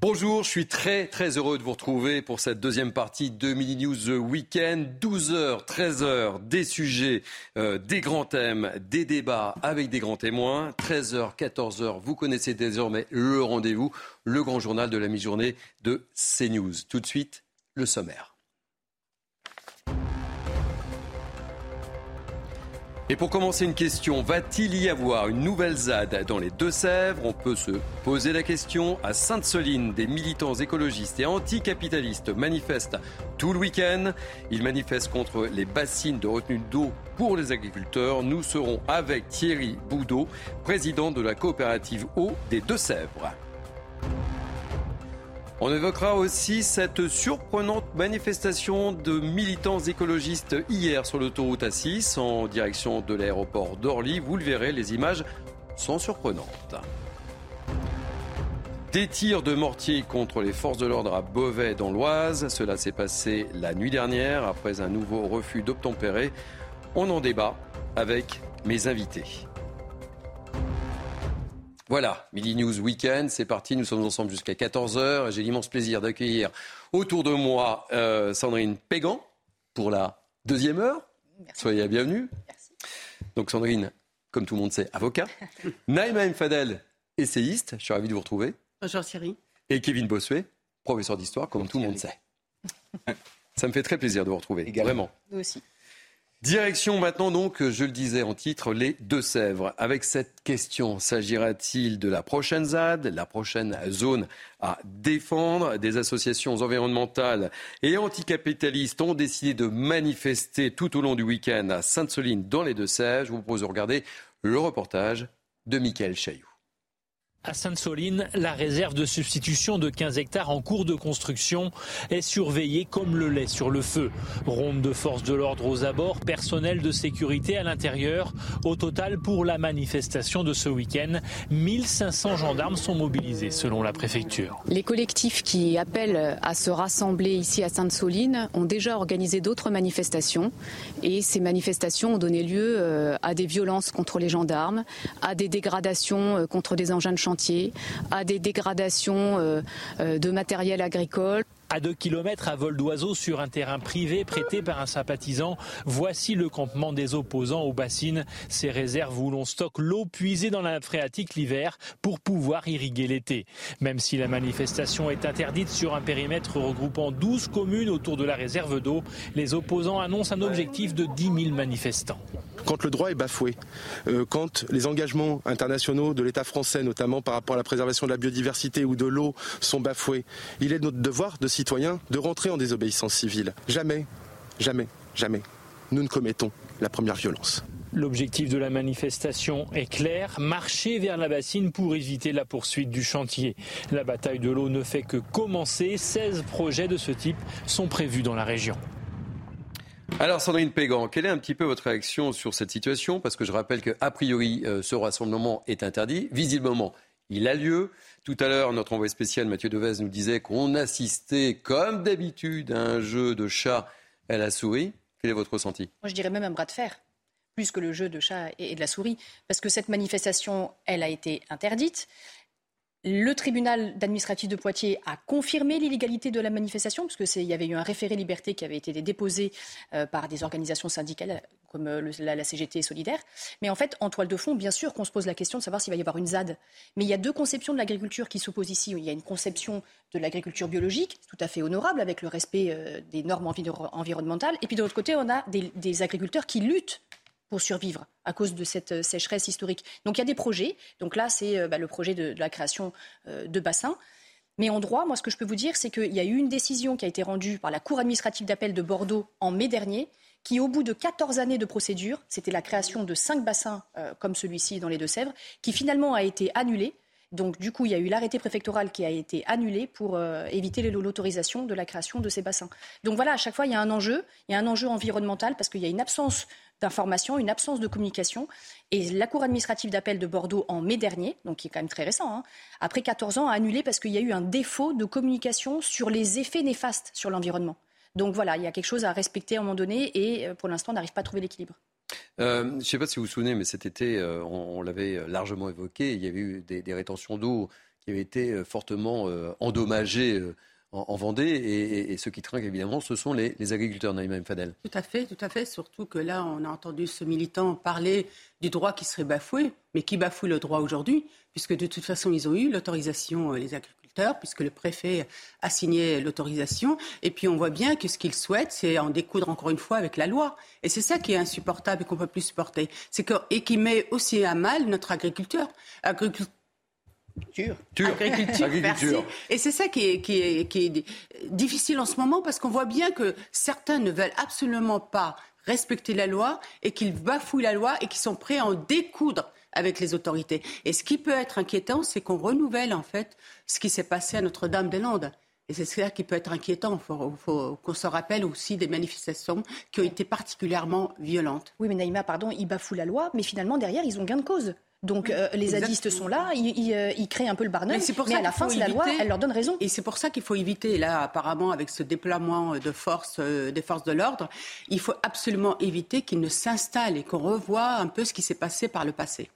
Bonjour, je suis très très heureux de vous retrouver pour cette deuxième partie de Mini News Weekend. 12h, 13h, des sujets, euh, des grands thèmes, des débats avec des grands témoins. 13h, 14h, vous connaissez désormais le rendez-vous, le grand journal de la mi-journée de CNews. Tout de suite, le sommaire. Et pour commencer une question, va-t-il y avoir une nouvelle ZAD dans les Deux-Sèvres? On peut se poser la question. À Sainte-Soline, des militants écologistes et anticapitalistes manifestent tout le week-end. Ils manifestent contre les bassines de retenue d'eau pour les agriculteurs. Nous serons avec Thierry Boudot, président de la coopérative eau des Deux-Sèvres. On évoquera aussi cette surprenante manifestation de militants écologistes hier sur l'autoroute A6 en direction de l'aéroport d'Orly. Vous le verrez, les images sont surprenantes. Des tirs de mortier contre les forces de l'ordre à Beauvais dans l'Oise. Cela s'est passé la nuit dernière après un nouveau refus d'obtempérer. On en débat avec mes invités. Voilà, Midi News Weekend, c'est parti, nous sommes ensemble jusqu'à 14h. J'ai l'immense plaisir d'accueillir autour de moi euh, Sandrine Pégan pour la deuxième heure. Merci. Soyez la bienvenue. Merci. Donc Sandrine, comme tout le monde sait, avocat. Naïma M. Fadel, essayiste, je suis ravi de vous retrouver. Bonjour Thierry. Et Kevin Bossuet, professeur d'histoire, comme tout le monde sait. Ça me fait très plaisir de vous retrouver, vraiment. Nous aussi. Direction maintenant donc, je le disais en titre, les Deux-Sèvres. Avec cette question, s'agira-t-il de la prochaine ZAD, la prochaine zone à défendre? Des associations environnementales et anticapitalistes ont décidé de manifester tout au long du week-end à Sainte-Soline dans les Deux-Sèvres. Je vous propose de regarder le reportage de Michael Chailloux. À Sainte-Soline, la réserve de substitution de 15 hectares en cours de construction est surveillée comme le lait sur le feu. Ronde de force de l'ordre aux abords, personnel de sécurité à l'intérieur. Au total, pour la manifestation de ce week-end, 1500 gendarmes sont mobilisés selon la préfecture. Les collectifs qui appellent à se rassembler ici à Sainte-Soline ont déjà organisé d'autres manifestations et ces manifestations ont donné lieu euh, à des violences contre les gendarmes, à des dégradations euh, contre des engins de chantier, à des dégradations euh, euh, de matériel agricole. À 2 km à vol d'oiseau sur un terrain privé prêté par un sympathisant, voici le campement des opposants aux bassines, ces réserves où l'on stocke l'eau puisée dans la phréatique l'hiver pour pouvoir irriguer l'été. Même si la manifestation est interdite sur un périmètre regroupant 12 communes autour de la réserve d'eau, les opposants annoncent un objectif de 10 000 manifestants. Quand le droit est bafoué, euh, quand les engagements internationaux de l'État français, notamment par rapport à la préservation de la biodiversité ou de l'eau, sont bafoués, il est de notre devoir de citoyens de rentrer en désobéissance civile. Jamais, jamais, jamais, nous ne commettons la première violence. L'objectif de la manifestation est clair, marcher vers la bassine pour éviter la poursuite du chantier. La bataille de l'eau ne fait que commencer, 16 projets de ce type sont prévus dans la région. Alors Sandrine Pégan, quelle est un petit peu votre réaction sur cette situation? Parce que je rappelle qu'a priori, euh, ce rassemblement est interdit. Visiblement, il a lieu. Tout à l'heure, notre envoyé spécial Mathieu Devez nous disait qu'on assistait, comme d'habitude, à un jeu de chat à la souris. Quel est votre ressenti? Moi, je dirais même un bras de fer, plus que le jeu de chat et de la souris, parce que cette manifestation, elle a été interdite. Le tribunal d'administratif de Poitiers a confirmé l'illégalité de la manifestation, parce qu'il y avait eu un référé liberté qui avait été déposé euh, par des organisations syndicales comme euh, la, la CGT Solidaire. Mais en fait, en toile de fond, bien sûr qu'on se pose la question de savoir s'il va y avoir une ZAD. Mais il y a deux conceptions de l'agriculture qui s'opposent ici. Il y a une conception de l'agriculture biologique, tout à fait honorable, avec le respect euh, des normes enviro- environnementales. Et puis de l'autre côté, on a des agriculteurs qui luttent pour survivre à cause de cette euh, sécheresse historique. Donc il y a des projets. Donc là, c'est euh, bah, le projet de, la création euh, de bassins. Mais en droit, moi, ce que je peux vous dire, c'est qu'il y a eu une décision qui a été rendue par la Cour administrative d'appel de Bordeaux en mai dernier qui, au bout de 14 années de procédure, c'était la création de cinq bassins comme celui-ci dans les Deux-Sèvres, qui finalement a été annulée. Donc, du coup, il y a eu l'arrêté préfectoral qui a été annulé pour euh, éviter l'autorisation de la création de ces bassins. Donc voilà, à chaque fois, il y a un enjeu. Il y a un enjeu environnemental parce qu'il y a une absence d'information, une absence de communication. Et la Cour administrative d'appel de Bordeaux, en mai dernier, donc qui est quand même très récent, hein, après 14 ans, a annulé parce qu'il y a eu un défaut de communication sur les effets néfastes sur l'environnement. Donc voilà, il y a quelque chose à respecter à un moment donné et euh, pour l'instant, on n'arrive pas à trouver l'équilibre. Euh, je ne sais pas si vous vous souvenez, mais cet été, euh, on, l'avait largement évoqué, il y avait eu des, rétentions d'eau qui avaient été fortement endommagées en, Vendée. Et, ceux qui trinquent, évidemment, ce sont les, agriculteurs, Naïma Fadel. Tout à fait, tout à fait. Surtout que là, on a entendu ce militant parler du droit qui serait bafoué. Mais qui bafoue le droit aujourd'hui Puisque de toute façon, ils ont eu l'autorisation, les agriculteurs puisque le préfet a signé l'autorisation. Et puis on voit bien que ce qu'il souhaite, c'est en découdre encore une fois avec la loi. Et c'est ça qui est insupportable et qu'on ne peut plus supporter. C'est que, et qui met aussi à mal notre agriculteur. Agriculture. Agriculture, Et c'est ça qui est, qui, est, qui est difficile en ce moment parce qu'on voit bien que certains ne veulent absolument pas respecter la loi et qu'ils bafouent la loi et qu'ils sont prêts à en découdre avec les autorités. Et ce qui peut être inquiétant, c'est qu'on renouvelle en fait ce qui s'est passé à Notre-Dame-des-Landes. Et c'est ça qui peut être inquiétant. Il faut, qu'on se rappelle aussi des manifestations qui ont été particulièrement violentes. Oui, mais Naïma, pardon, ils bafouent la loi, mais finalement, derrière, ils ont gain de cause. Donc euh, les zadistes sont là, ils, euh, ils, créent un peu le barnum, mais, mais à la fin, c'est la loi, elle leur donne raison. Et c'est pour ça qu'il faut éviter, là, apparemment, avec ce déploiement de forces, euh, des forces de l'ordre, il faut absolument éviter qu'ils ne s'installent et qu'on revoie un peu ce qui s'est passé par le passé.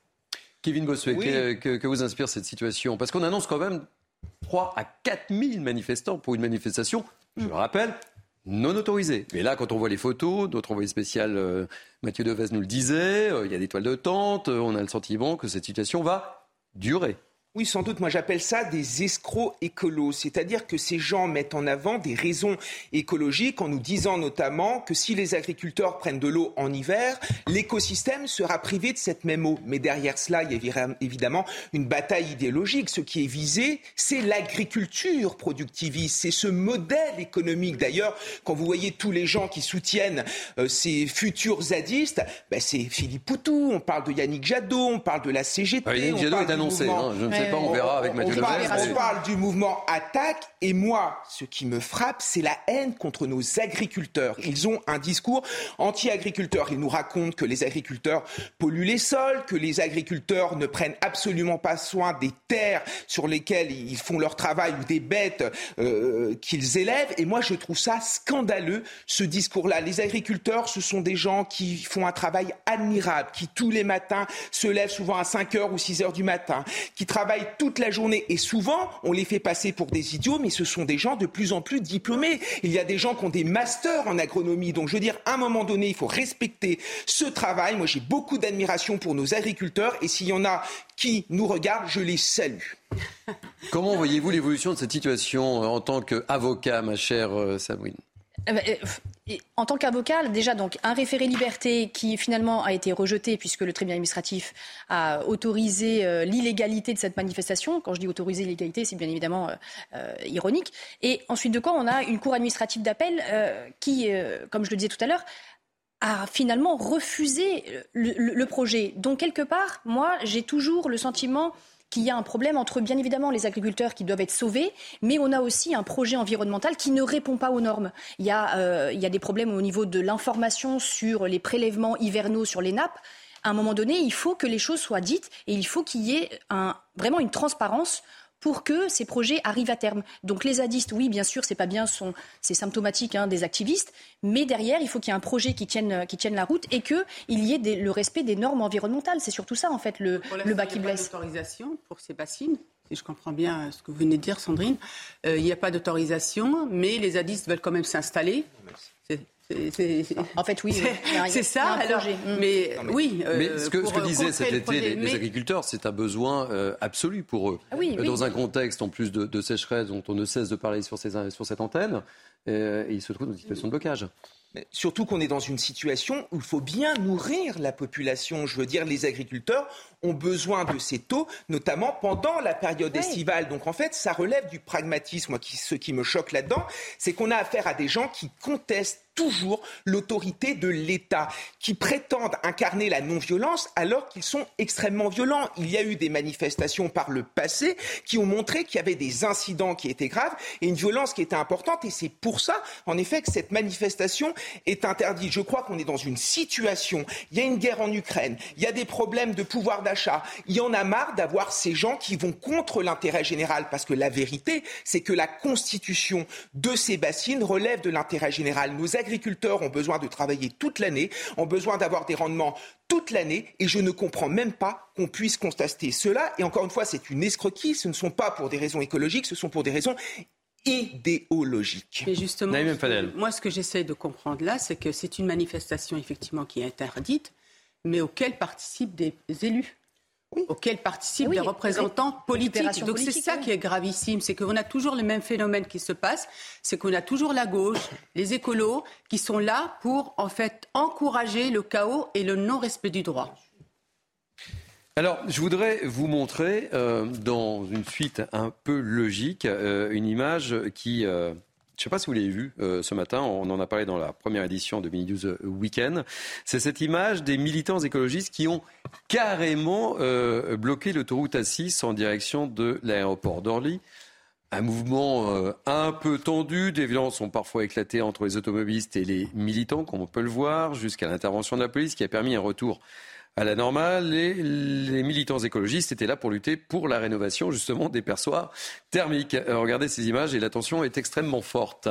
Kevin Bossuet, que, vous inspire cette situation? Parce qu'on annonce quand même 3 à 4 000 manifestants pour une manifestation, je le rappelle, non autorisée. Mais là, quand on voit les photos, notre envoyé spécial euh, Mathieu Devez nous le disait, euh, il y a des toiles de tente, euh, on a le sentiment que cette situation va durer. Oui, sans doute. Moi, j'appelle ça des escrocs écolos. C'est-à-dire que ces gens mettent en avant des raisons écologiques en nous disant notamment que si les agriculteurs prennent de l'eau en hiver, l'écosystème sera privé de cette même eau. Mais derrière cela, il y a évidemment une bataille idéologique. Ce qui est visé, c'est l'agriculture productiviste. C'est ce modèle économique. D'ailleurs, quand vous voyez tous les gens qui soutiennent euh, ces futurs zadistes, ben, c'est Philippe Poutou, on parle de Yannick Jadot, on parle de la CGT. Ah, Yannick Jadot est annoncé. Hein, on verra avec Mathieu On parle du mouvement Attaque et moi, ce qui me frappe, c'est la haine contre nos agriculteurs. Ils ont un discours anti-agriculteur. Ils nous racontent que les agriculteurs polluent les sols, que les agriculteurs ne prennent absolument pas soin des terres sur lesquelles ils font leur travail ou des bêtes euh, qu'ils élèvent. Et moi, je trouve ça scandaleux, ce discours-là. Les agriculteurs, ce sont des gens qui font un travail admirable, qui tous les matins se lèvent souvent à 5 heures ou 6 heures du matin, qui travaillent toute la journée et souvent on les fait passer pour des idiots, mais ce sont des gens de plus en plus diplômés. Il y a des gens qui ont des masters en agronomie. Donc je veux dire, à un moment donné, il faut respecter ce travail. Moi, j'ai beaucoup d'admiration pour nos agriculteurs et s'il y en a qui nous regardent, je les salue. Comment voyez-vous l'évolution de cette situation en tant qu'avocat, ma chère euh, Sabrine en tant qu'avocat, déjà donc un référé liberté qui finalement a été rejeté puisque le tribunal administratif a autorisé euh, l'illégalité de cette manifestation. Quand je dis autorisé l'illégalité, c'est bien évidemment euh, ironique. Et ensuite de quoi, on a une cour administrative d'appel qui, comme je le disais tout à l'heure, a finalement refusé le projet. Donc quelque part, moi, j'ai toujours le sentiment qu'il y a un problème entre, bien évidemment, les agriculteurs qui doivent être sauvés, mais on a aussi un projet environnemental qui ne répond pas aux normes. Il y a, euh, il y a des problèmes au niveau de l'information sur les prélèvements hivernaux sur les nappes. À un moment donné, il faut que les choses soient dites et il faut qu'il y ait un, vraiment une transparence pour que ces projets arrivent à terme. Donc les zadistes, oui, bien sûr, c'est pas bien, c'est symptomatique hein, des activistes, mais derrière, il faut qu'il y ait un projet qui tienne, qui tienne la route et qu'il y ait le respect des normes environnementales. C'est surtout ça, en fait, le, le bas qui blesse. Il n'y a pas d'autorisation pour ces bassines si je comprends bien ce que vous venez de dire, Sandrine. Euh, il n'y a pas d'autorisation, mais les zadistes veulent quand même s'installer. En fait, oui. C'est ça. Alors, mais, oui. Euh, mais ce que, ce que disaient cet été les, agriculteurs, c'est un besoin euh, absolu pour eux. Ah oui, Dans un contexte en plus de, sécheresse dont on ne cesse de parler sur, ces, sur cette antenne, euh, et ils se trouvent dans une situation de blocage. Surtout qu'on est dans une situation où il faut bien nourrir la population. Je veux dire, les agriculteurs ont besoin de ces taux, notamment pendant la période estivale. Donc en fait, ça relève du pragmatisme. Moi, qui, ce qui me choque là-dedans, c'est qu'on a affaire à des gens qui contestent toujours l'autorité de l'État, qui prétendent incarner la non-violence alors qu'ils sont extrêmement violents. Il y a eu des manifestations par le passé qui ont montré qu'il y avait des incidents qui étaient graves et une violence qui était importante. Et c'est pour ça, en effet, que cette manifestation est interdite. Je crois qu'on est dans une situation, il y a une guerre en Ukraine, il y a des problèmes de pouvoir d'achat, il y en a marre d'avoir ces gens qui vont contre l'intérêt général, parce que la vérité, c'est que la constitution de ces bassines relève de l'intérêt général. Nos agriculteurs ont besoin de travailler toute l'année, ont besoin d'avoir des rendements toute l'année et je ne comprends même pas qu'on puisse constater cela. Et encore une fois, c'est une escroquerie. Ce ne sont pas pour des raisons écologiques, ce sont pour des raisons idéologiques. Mais justement, moi, ce que j'essaie de comprendre là, c'est que c'est une manifestation effectivement qui est interdite, mais auquel participent des élus auxquels participent des représentants politiques. Donc c'est ça qui est gravissime, c'est qu'on a toujours le même phénomène qui se passe, c'est qu'on a toujours la gauche, les écolos, qui sont là pour en fait encourager le chaos et le non-respect du droit. Alors, je voudrais vous montrer, euh, dans une suite un peu logique, euh, une image qui euh, je ne sais pas si vous l'avez vu euh, ce matin, on en a parlé dans la première édition de Mini News euh, Weekend. C'est cette image des militants écologistes qui ont carrément euh, bloqué l'autoroute A6 en direction de l'aéroport d'Orly. Un mouvement un peu tendu, des violences ont parfois éclaté entre les automobilistes et les militants, comme on peut le voir, jusqu'à l'intervention de la police qui a permis un retour à la normale. Les, militants écologistes étaient là pour lutter pour la rénovation justement des perçoirs thermiques. Euh, regardez ces images et la tension est extrêmement forte.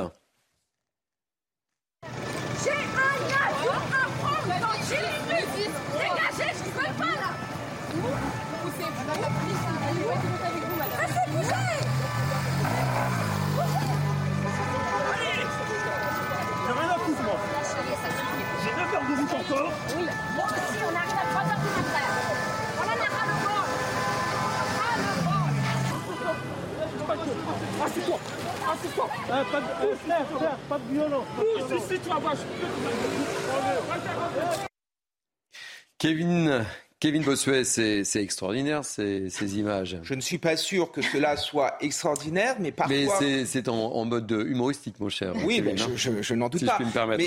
Kevin Kevin Bossuet, c'est extraordinaire ces, images. Je ne suis pas sûr que cela soit extraordinaire, mais parfois. Mais c'est en, mode humoristique, mon cher. Oui, mais hein. je, n'en doute pas.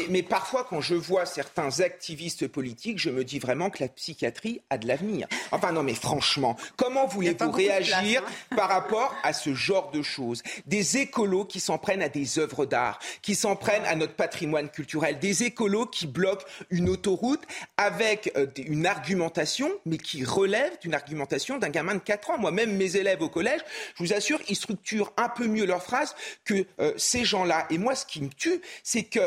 mais, parfois, quand je vois certains activistes politiques, je me dis vraiment que la psychiatrie a de l'avenir. Enfin, non, mais franchement, comment voulez-vous réagir hein. par rapport à ce genre de choses? Des écolos qui s'en prennent à des œuvres d'art, qui s'en prennent à notre patrimoine culturel, des écolos qui bloquent une autoroute avec euh, une argumentation mais qui relève d'une argumentation d'un gamin de 4 ans. Moi-même, mes élèves au collège, je vous assure, ils structurent un peu mieux leurs phrases que euh, ces gens-là. Et moi, ce qui me tue, c'est que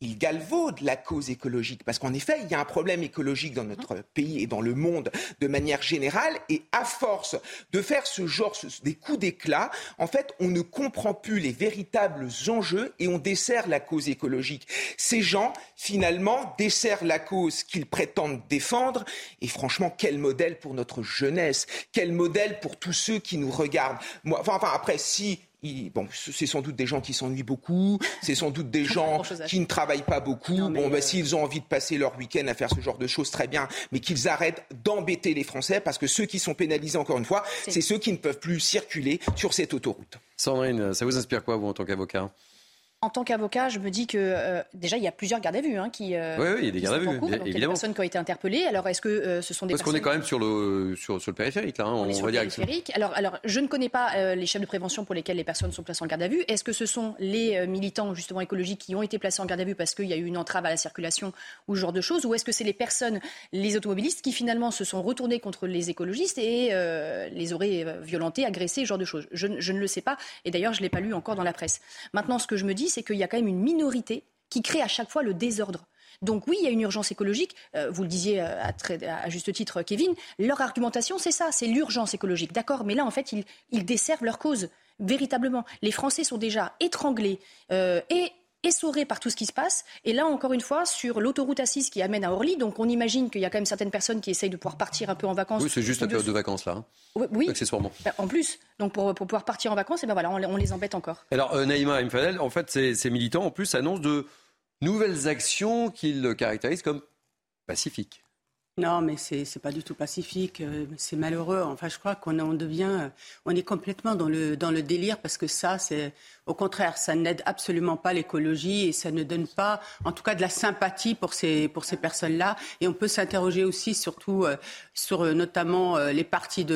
il galvaude la cause écologique. Parce qu'en effet, il y a un problème écologique dans notre pays et dans le monde de manière générale. Et à force de faire ce genre, des coups d'éclat, en fait, on ne comprend plus les véritables enjeux et on dessert la cause écologique. Ces gens, finalement, desserrent la cause qu'ils prétendent défendre. Et franchement, quel modèle pour notre jeunesse Quel modèle pour tous ceux qui nous regardent Moi, enfin, enfin, après, si bon, c'est sans doute des gens qui s'ennuient beaucoup, c'est sans doute des gens qui ne travaillent pas beaucoup. bon, bah, euh, s'ils ont envie de passer leur week-end à faire ce genre de choses, très bien, mais qu'ils arrêtent d'embêter les Français parce que ceux qui sont pénalisés, encore une fois, c'est ceux qui ne peuvent plus circuler sur cette autoroute. Sandrine, ça vous inspire quoi, vous, en tant qu'avocat? En tant qu'avocat, je me dis que euh, déjà il y a plusieurs gardes à vue hein, qui. Euh, oui, oui, il y a des gardes à vue, évidemment. Il y a des personnes qui ont été interpellées. Alors est-ce que euh, ce sont des Parce qu'on est quand même sur le sur, sur le périphérique là. Hein, on, est sur le périphérique. Alors alors je ne connais pas les chefs de prévention pour lesquels les personnes sont placées en garde à vue. Est-ce que ce sont les militants justement écologiques qui ont été placés en garde à vue parce qu'il y a eu une entrave à la circulation ou ce genre de choses, ou est-ce que c'est les personnes, les automobilistes qui finalement se sont retournés contre les écologistes et les auraient violentés, agressés, ce genre de choses? Je, je ne le sais pas. Et d'ailleurs je l'ai pas lu encore dans la presse. Maintenant, ce que je me dis, c'est qu'il y a quand même une minorité qui crée à chaque fois le désordre. Donc oui, il y a une urgence écologique. Euh, vous le disiez euh, à, juste titre, Kevin. Leur argumentation, c'est ça, c'est l'urgence écologique. D'accord, mais là, en fait, ils, desservent leur cause, véritablement. Les Français sont déjà étranglés euh, et essorés par tout ce qui se passe. Et là, encore une fois, sur l'autoroute A6 qui amène à Orly, donc on imagine qu'il y a quand même certaines personnes qui essayent de pouvoir partir un peu en vacances. Oui, c'est juste la période de vacances, là. Hein. Oui, accessoirement. Ben, en plus, donc pour, pouvoir partir en vacances, et ben voilà, on, les embête encore. Alors, euh, Naïma Mfadel, en fait, ces, militants, en plus, annoncent de nouvelles actions qu'ils caractérisent comme pacifiques. Non, mais c'est n'est pas du tout pacifique. euh, C'est malheureux. Enfin, je crois qu'on on devient, on est complètement dans le dans le délire parce que ça, c'est au contraire, ça n'aide absolument pas l'écologie et ça ne donne pas, en tout cas, de la sympathie pour ces pour ces personnes-là. Et on peut s'interroger aussi, surtout euh, sur euh, notamment euh, les partis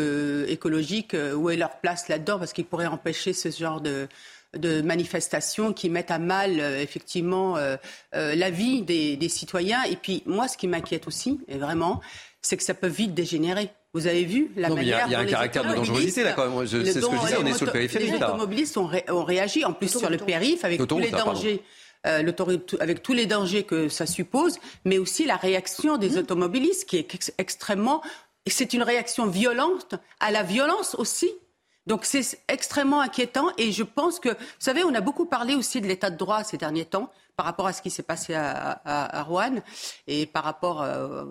écologiques, euh, où est leur place là-dedans, parce qu'ils pourraient empêcher ce genre de de manifestations qui mettent à mal euh, effectivement euh, euh, la vie des, des citoyens. Et puis moi, ce qui m'inquiète aussi, et vraiment, c'est que ça peut vite dégénérer. Vous avez vu la Non, mais il y a- manière il y a un caractère de dangerosité, là, quand même. C'est ce que je disais, on les est sur le périphérique, Les là. automobilistes ont, ré- ont réagi, en plus sur le périph, avec tous les dangers. euh, l'autoroute- avec tous les dangers que ça suppose, mais aussi la réaction des automobilistes qui est ex- extrêmement. C'est une réaction violente à la violence aussi. Donc c'est extrêmement inquiétant et je pense que, vous savez, on a beaucoup parlé aussi de l'état de droit ces derniers temps par rapport à ce qui s'est passé à, Rouen et par rapport, euh,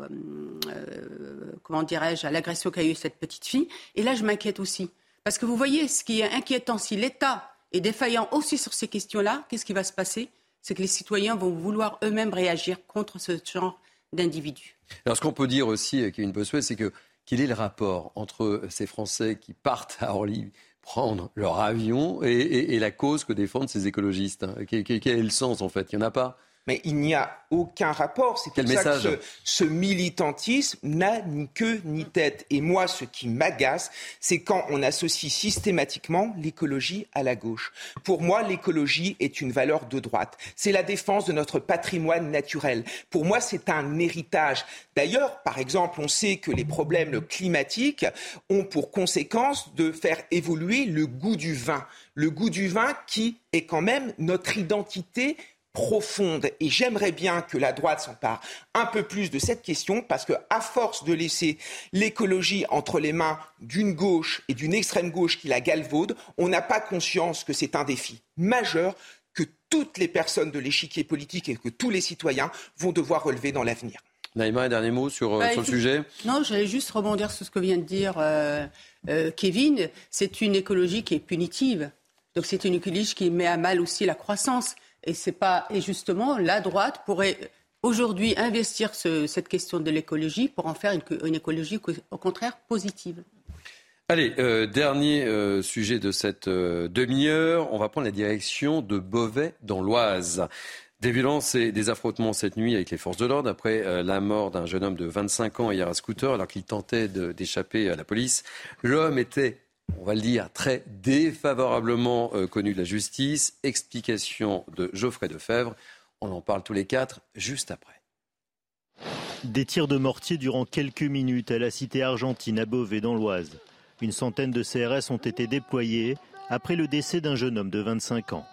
euh, comment dirais-je, à l'agression qu'a eu cette petite fille. Et là, je m'inquiète aussi. Parce que vous voyez, ce qui est inquiétant, si l'État est défaillant aussi sur ces questions-là, qu'est-ce qui va se passer? C'est que les citoyens vont vouloir eux-mêmes réagir contre ce genre d'individus. Alors, ce qu'on peut dire aussi, euh, Kevin Bossuet, c'est que quel est le rapport entre ces Français qui partent à Orly prendre leur avion et, la cause que défendent ces écologistes? Quel- quel est le sens, en fait? Il n'y en a pas Mais il n'y a aucun rapport. C'est pour ça que ce, ce militantisme n'a ni queue ni tête. Et moi, ce qui m'agace, c'est quand on associe systématiquement l'écologie à la gauche. Pour moi, l'écologie est une valeur de droite. C'est la défense de notre patrimoine naturel. Pour moi, c'est un héritage. D'ailleurs, par exemple, on sait que les problèmes climatiques ont pour conséquence de faire évoluer le goût du vin. Le goût du vin qui est quand même notre identité profonde et j'aimerais bien que la droite s'empare un peu plus de cette question parce que à force de laisser l'écologie entre les mains d'une gauche et d'une extrême gauche qui la galvaude, on n'a pas conscience que c'est un défi majeur que toutes les personnes de l'échiquier politique et que tous les citoyens vont devoir relever dans l'avenir. Naïma, un dernier mot sur, euh, Bah, sur le sujet Non, j'allais juste rebondir sur ce que vient de dire euh, euh, Kevin. C'est une écologie qui est punitive. Donc c'est une écologie qui met à mal aussi la croissance. Et c'est pas et justement la droite pourrait aujourd'hui investir ce- cette question de l'écologie pour en faire une, écologie au contraire positive. Allez, euh, dernier euh, sujet de cette euh, demi-heure. On va prendre la direction de Beauvais dans l'Oise. Des violences et des affrontements cette nuit avec les forces de l'ordre après la mort d'un jeune homme de 25 ans hier à scooter alors qu'il tentait d'échapper à la police. L'homme était, on va le dire, très défavorablement euh, connu de la justice. Explication de Geoffrey Defebvre. On en parle tous les quatre juste après. Des tirs de mortier durant quelques minutes à la cité argentine à Beauvais dans l'Oise. Une centaine de CRS ont été déployés après le décès d'un jeune homme de 25 ans.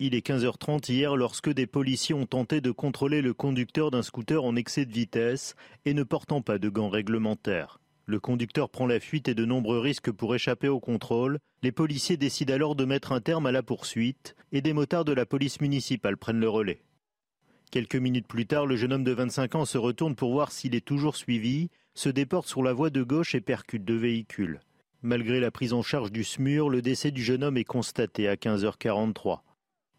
Il est 15h30 hier lorsque des policiers ont tenté de contrôler le conducteur d'un scooter en excès de vitesse et ne portant pas de gants réglementaires. Le conducteur prend la fuite et de nombreux risques pour échapper au contrôle. Les policiers décident alors de mettre un terme à la poursuite et des motards de la police municipale prennent le relais. Quelques minutes plus tard, le jeune homme de 25 ans se retourne pour voir s'il est toujours suivi, se déporte sur la voie de gauche et percute deux véhicules. Malgré la prise en charge du SMUR, le décès du jeune homme est constaté à 15h43.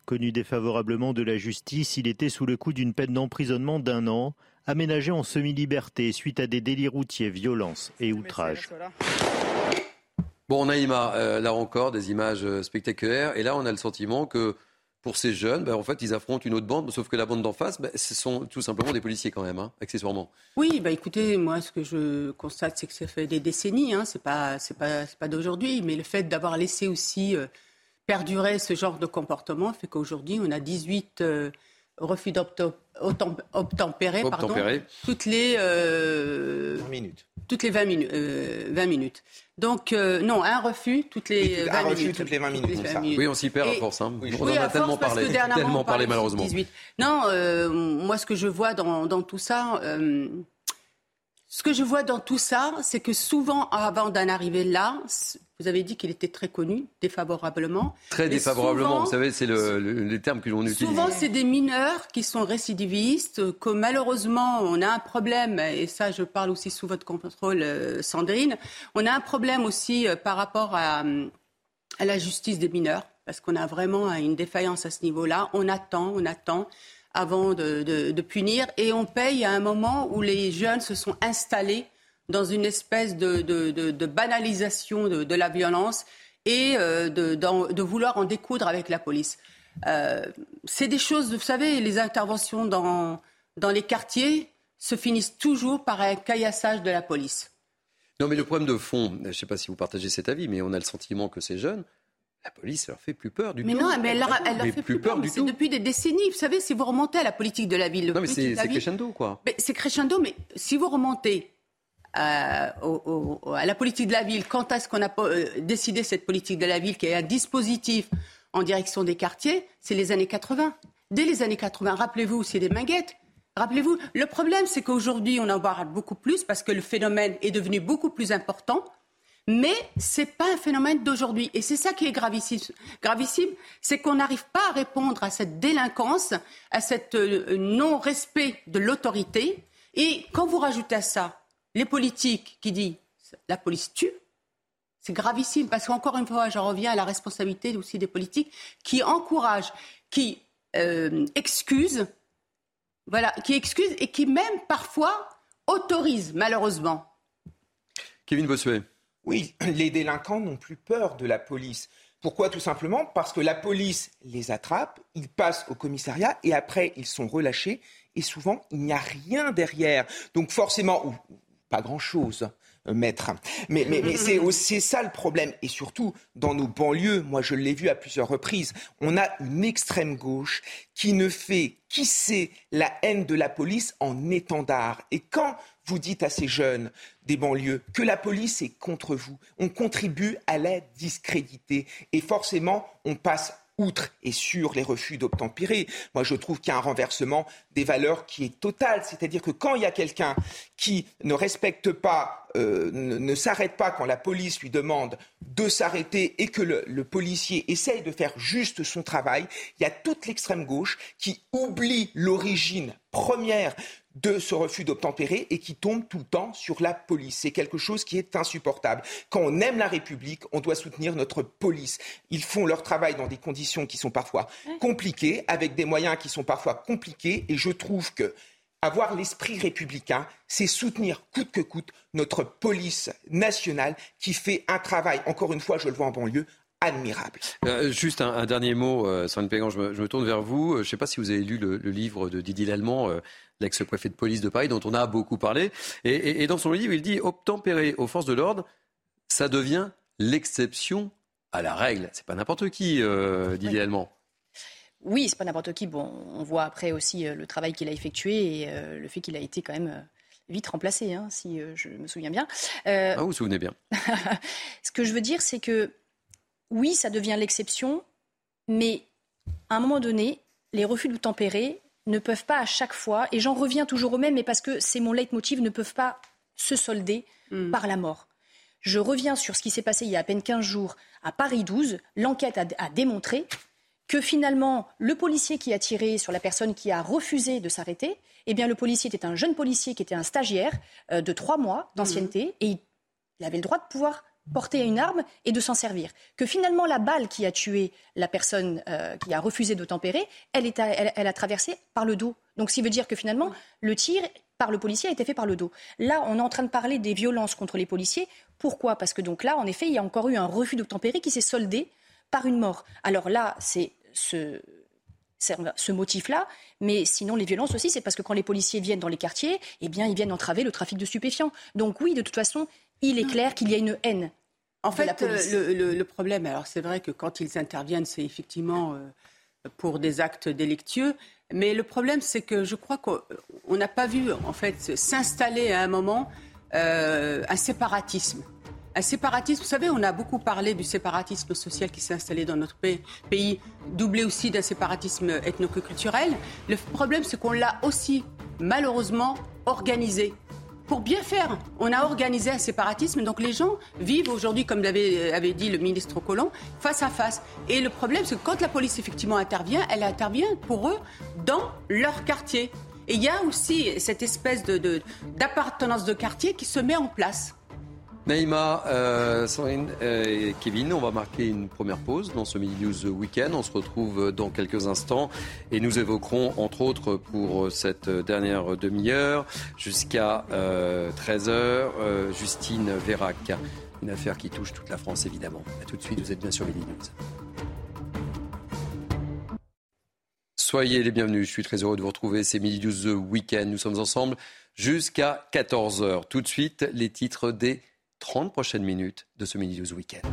Connu défavorablement de la justice, il était sous le coup d'une peine d'emprisonnement d'un an, aménagée en semi-liberté suite à des délits routiers, violences et outrages. Bon, Naïma, euh, là encore, des images euh, spectaculaires. Et là, on a le sentiment que pour ces jeunes, ben, en fait, ils affrontent une autre bande, sauf que la bande d'en face, ben, ce sont tout simplement des policiers quand même, hein, accessoirement. Oui, bah écoutez, moi ce que je constate, c'est que ça fait des décennies, hein, c'est pas, c'est pas, c'est pas d'aujourd'hui, mais le fait d'avoir laissé aussi euh, perdurer ce genre de comportement fait qu'aujourd'hui on a 18 euh, refus d'obtempérer pardon, toutes les euh, 20 minutes. toutes les 20 minutes. euh, 20 minutes. Donc euh, non, un refus toutes les Oui, tout- 20 un refus minutes. toutes les 20 minutes, ça. Oui, on s'y perd à force. hein. Oui, on oui, en a tellement parlé, que dernièrement, tellement on parlé parlait malheureusement. 18. Non, euh, moi, ce que je vois dans, dans tout ça, euh, ce que je vois dans tout ça, c'est que souvent, avant d'en arriver là, vous avez dit qu'il était très connu, défavorablement. Très défavorablement, souvent- vous savez, c'est le, le- les termes que l'on utilise. Souvent, c'est des mineurs qui sont récidivistes, que malheureusement, on a un problème, et ça, je parle aussi sous votre contrôle, euh, Sandrine, on a un problème aussi euh, par rapport à, à la justice des mineurs, parce qu'on a vraiment une défaillance à ce niveau-là. On attend, on attend. Avant de, punir. Et on paye à un moment où les jeunes se sont installés dans une espèce de, banalisation de, la violence et euh, de, vouloir en découdre avec la police. Euh, c'est des choses, vous savez, les interventions dans, dans les quartiers se finissent toujours par un caillassage de la police. Non, mais le problème de fond, je ne sais pas si vous partagez cet avis, mais on a le sentiment que ces jeunes, la police leur fait plus peur du mais tout. Non, mais elle leur, fait plus, peur, du tout. Depuis des décennies, vous savez, si vous remontez à la politique de la ville, non, mais c'est crescendo, quoi. C'est crescendo, mais si vous remontez euh, à la politique de la ville, quand est-ce qu'on a euh, décidé cette politique de la ville, qui est un dispositif en direction des quartiers, c'est les années 80. Dès les années 80, rappelez-vous, c'est des minguettes. Rappelez-vous, le problème, c'est qu'aujourd'hui, on en parle beaucoup plus parce que le phénomène est devenu beaucoup plus important. Mais ce n'est pas un phénomène d'aujourd'hui. Et c'est ça qui est gravissime. Gravissime, c'est qu'on n'arrive pas à répondre à cette délinquance, à cet euh, non-respect de l'autorité. Et quand vous rajoutez à ça les politiques qui disent la police tue, c'est gravissime parce qu'encore une fois, j'en reviens à la responsabilité aussi des politiques qui encouragent, qui euh, excusent voilà, qui excuse et qui même parfois autorise, malheureusement. Kevin Bossuet. Oui, les délinquants n'ont plus peur de la police. Pourquoi? Tout simplement parce que la police les attrape, ils passent au commissariat et après ils sont relâchés et souvent il n'y a rien derrière. Donc forcément, ou pas grand-chose. Maître. Mais, c'est ça le problème. Et surtout, dans nos banlieues, moi je l'ai vu à plusieurs reprises, on a une extrême gauche qui ne fait sait la haine de la police en étendard. Et quand vous dites à ces jeunes des banlieues que la police est contre vous, on contribue à la discréditer. Et forcément, on passe outre et sur les refus d'obtempérer, moi je trouve qu'il y a un renversement des valeurs qui est total. C'est-à-dire que quand il y a quelqu'un qui ne respecte pas, euh, ne, s'arrête pas quand la police lui demande de s'arrêter et que le, policier essaye de faire juste son travail, il y a toute l'extrême gauche qui oublie l'origine première de ce refus d'obtempérer et qui tombe tout le temps sur la police. C'est quelque chose qui est insupportable. Quand on aime la République, on doit soutenir notre police. Ils font leur travail dans des conditions qui sont parfois compliquées, avec des moyens qui sont parfois compliqués, et je trouve que avoir l'esprit républicain, c'est soutenir coûte que coûte notre police nationale qui fait un travail, encore une fois, je le vois en banlieue, admirable. Euh, juste un, dernier mot, euh, Sandrine Pégan, je me, tourne vers vous. Euh, je ne sais pas si vous avez lu le, livre de Didier Lallemand, l'ex-préfet de police de Paris, dont on a beaucoup parlé. Et, dans son livre, il dit obtempérer aux forces de l'ordre, ça devient l'exception à la règle. C'est pas n'importe qui, Didier Lallemand. Oui, c'est pas n'importe qui. Bon, on voit après aussi le travail qu'il a effectué et le fait qu'il a été quand même vite remplacé, hein, si je me souviens bien. ah, vous vous souvenez bien. Ce que je veux dire, c'est que oui, ça devient l'exception, mais à un moment donné, les refus de tempérer ne peuvent pas à chaque fois, et j'en reviens toujours au même, mais parce que c'est mon leitmotiv, ne peuvent pas se solder hmm. par la mort. Je reviens sur ce qui s'est passé il y a à peine 15 jours à Paris 12. L'enquête a, démontré que finalement, le policier qui a tiré sur la personne qui a refusé de s'arrêter, eh bien, le policier était un jeune policier qui était un stagiaire euh, de trois mois d'ancienneté, hmm. et il avait le droit de pouvoir porter une arme et de s'en servir. Que finalement, la balle qui a tué la personne euh, qui a refusé de tempérer, elle, est elle, a traversé par le dos. Donc, ce qui veut dire que finalement, le tir par le policier a été fait par le dos. Là, on est en train de parler des violences contre les policiers. Pourquoi? Parce que donc là, en effet, il y a encore eu un refus de tempérer qui s'est soldé par une mort. Alors là, c'est ce, ce motif-là, mais sinon les violences aussi, c'est parce que quand les policiers viennent dans les quartiers, eh bien, ils viennent entraver le trafic de stupéfiants. Donc oui, de toute façon, il est clair qu'il y a une haine. En fait, le, problème, alors c'est vrai que quand ils interviennent, c'est effectivement euh, pour des actes délictueux, mais le problème, c'est que je crois qu'on n'a pas vu en fait s'installer à un moment euh, un séparatisme. Un séparatisme, vous savez, on a beaucoup parlé du séparatisme social qui s'est installé dans notre pays, doublé aussi d'un séparatisme ethnoculturel. Le problème, c'est qu'on l'a aussi malheureusement organisé pour bien faire. On a organisé un séparatisme, donc les gens vivent aujourd'hui, comme l'avait avait dit le ministre Collomb, face à face. Et le problème, c'est que quand la police effectivement intervient, elle intervient pour eux dans leur quartier. Et il y a aussi cette espèce d'appartenance de, de quartier qui se met en place. Naïma, euh, euh, et Kevin, on va marquer une première pause dans ce Mini News Weekend. On se retrouve dans quelques instants et nous évoquerons, entre autres, pour cette dernière demi-heure, jusqu'à 13h, euh, Justine Vérac. Une affaire qui touche toute la France, évidemment. A tout de suite, vous êtes bien sur Mini News. Soyez les bienvenus. Je suis très heureux de vous retrouver. C'est Mini News Weekend. Nous sommes ensemble jusqu'à 14h. Tout de suite, les titres des 30 prochaines minutes de ce Mini News Weekend.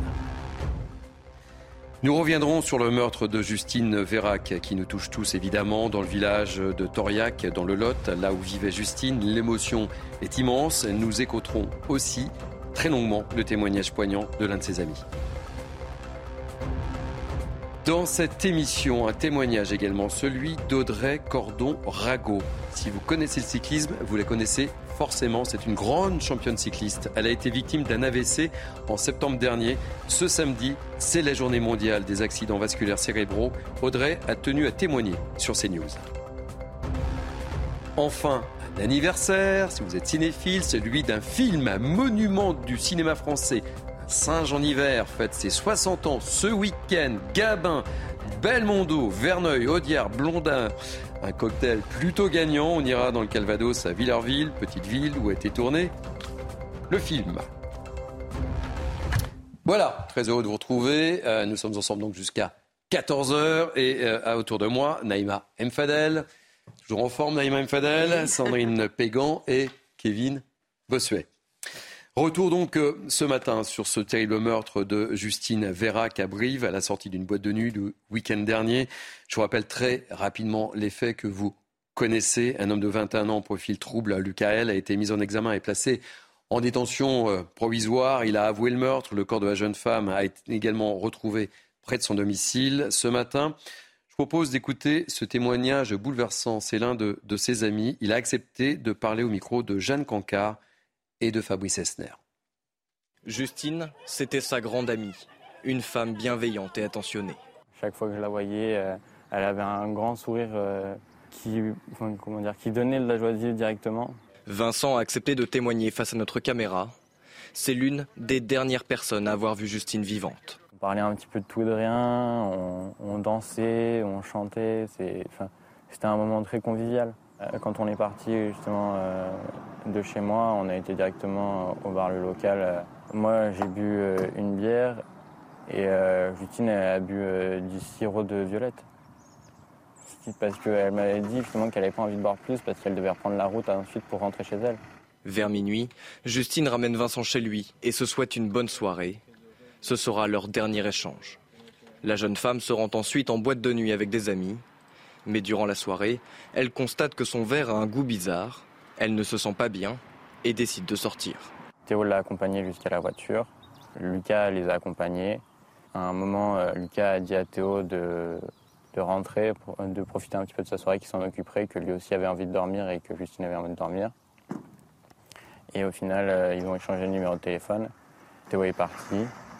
Nous reviendrons sur le meurtre de Justine Vérac, qui nous touche tous évidemment, dans le village de Toriac, dans le Lot, là où vivait Justine. L'émotion est immense. Nous écouterons aussi très longuement le témoignage poignant de l'un de ses amis. Dans cette émission, un témoignage également, celui d'Audrey Cordon-Rago. Si vous connaissez le cyclisme, vous la connaissez forcément, c'est une grande championne cycliste. Elle a été victime d'un AVC en septembre dernier. Ce samedi, c'est la journée mondiale des accidents vasculaires cérébraux. Audrey a tenu à témoigner sur ces news. Enfin, un anniversaire, si vous êtes cinéphile, celui d'un film, monument du cinéma français. Saint-Jean hiver fête ses 60 ans ce week-end. Gabin, Belmondo, Verneuil, Audiard, Blondin, un cocktail plutôt gagnant. On ira dans le Calvados à Villerville, petite ville où a été tourné le film. Voilà, très heureux de vous retrouver. Euh, nous sommes ensemble donc jusqu'à 14h et euh, autour de moi, Naïma Mfadel, toujours en forme Naïma Mfadel, Sandrine Pégan et Kevin Bossuet. Retour donc euh, ce matin sur ce terrible meurtre de Justine Vérac à Brive à la sortie d'une boîte de nuit le week-end dernier. Je vous rappelle très rapidement les faits que vous connaissez. Un homme de 21 ans, profil trouble, Lucael, a été mis en examen et placé en détention euh, provisoire. Il a avoué le meurtre. Le corps de la jeune femme a été également retrouvé près de son domicile ce matin. Je propose d'écouter ce témoignage bouleversant. C'est l'un de, de ses amis. Il a accepté de parler au micro de Jeanne Cancard et de Fabrice Esner. Justine, c'était sa grande amie, une femme bienveillante et attentionnée. Chaque fois que je la voyais, euh, elle avait un grand sourire euh, qui, comment dire, qui donnait de la joie de vivre directement. Vincent a accepté de témoigner face à notre caméra. C'est l'une des dernières personnes à avoir vu Justine vivante. On parlait un petit peu de tout et de rien, on, dansait, on chantait, c'était un moment très convivial. Euh, quand on est parti justement euh, de chez moi, on a été directement au bar local. Moi, j'ai bu euh, une bière et Justine a bu du sirop de violette. Parce qu'elle m'avait dit justement qu'elle n'avait pas envie de boire plus parce qu'elle devait reprendre la route ensuite pour rentrer chez elle. Vers minuit, Justine ramène Vincent chez lui et se souhaite une bonne soirée. Ce sera leur dernier échange. La jeune femme se rend ensuite en boîte de nuit avec des amis mais durant la soirée, elle constate que son verre a un goût bizarre. Elle ne se sent pas bien et décide de sortir. Théo l'a accompagnée jusqu'à la voiture. Lucas les a accompagnés. À un moment, euh, Lucas a dit à Théo de, rentrer, de profiter un petit peu de sa soirée, qu'il s'en occuperait, que lui aussi avait envie de dormir et que Justine avait envie de dormir. Et au final, euh, ils ont échangé le numéro de téléphone. Théo est parti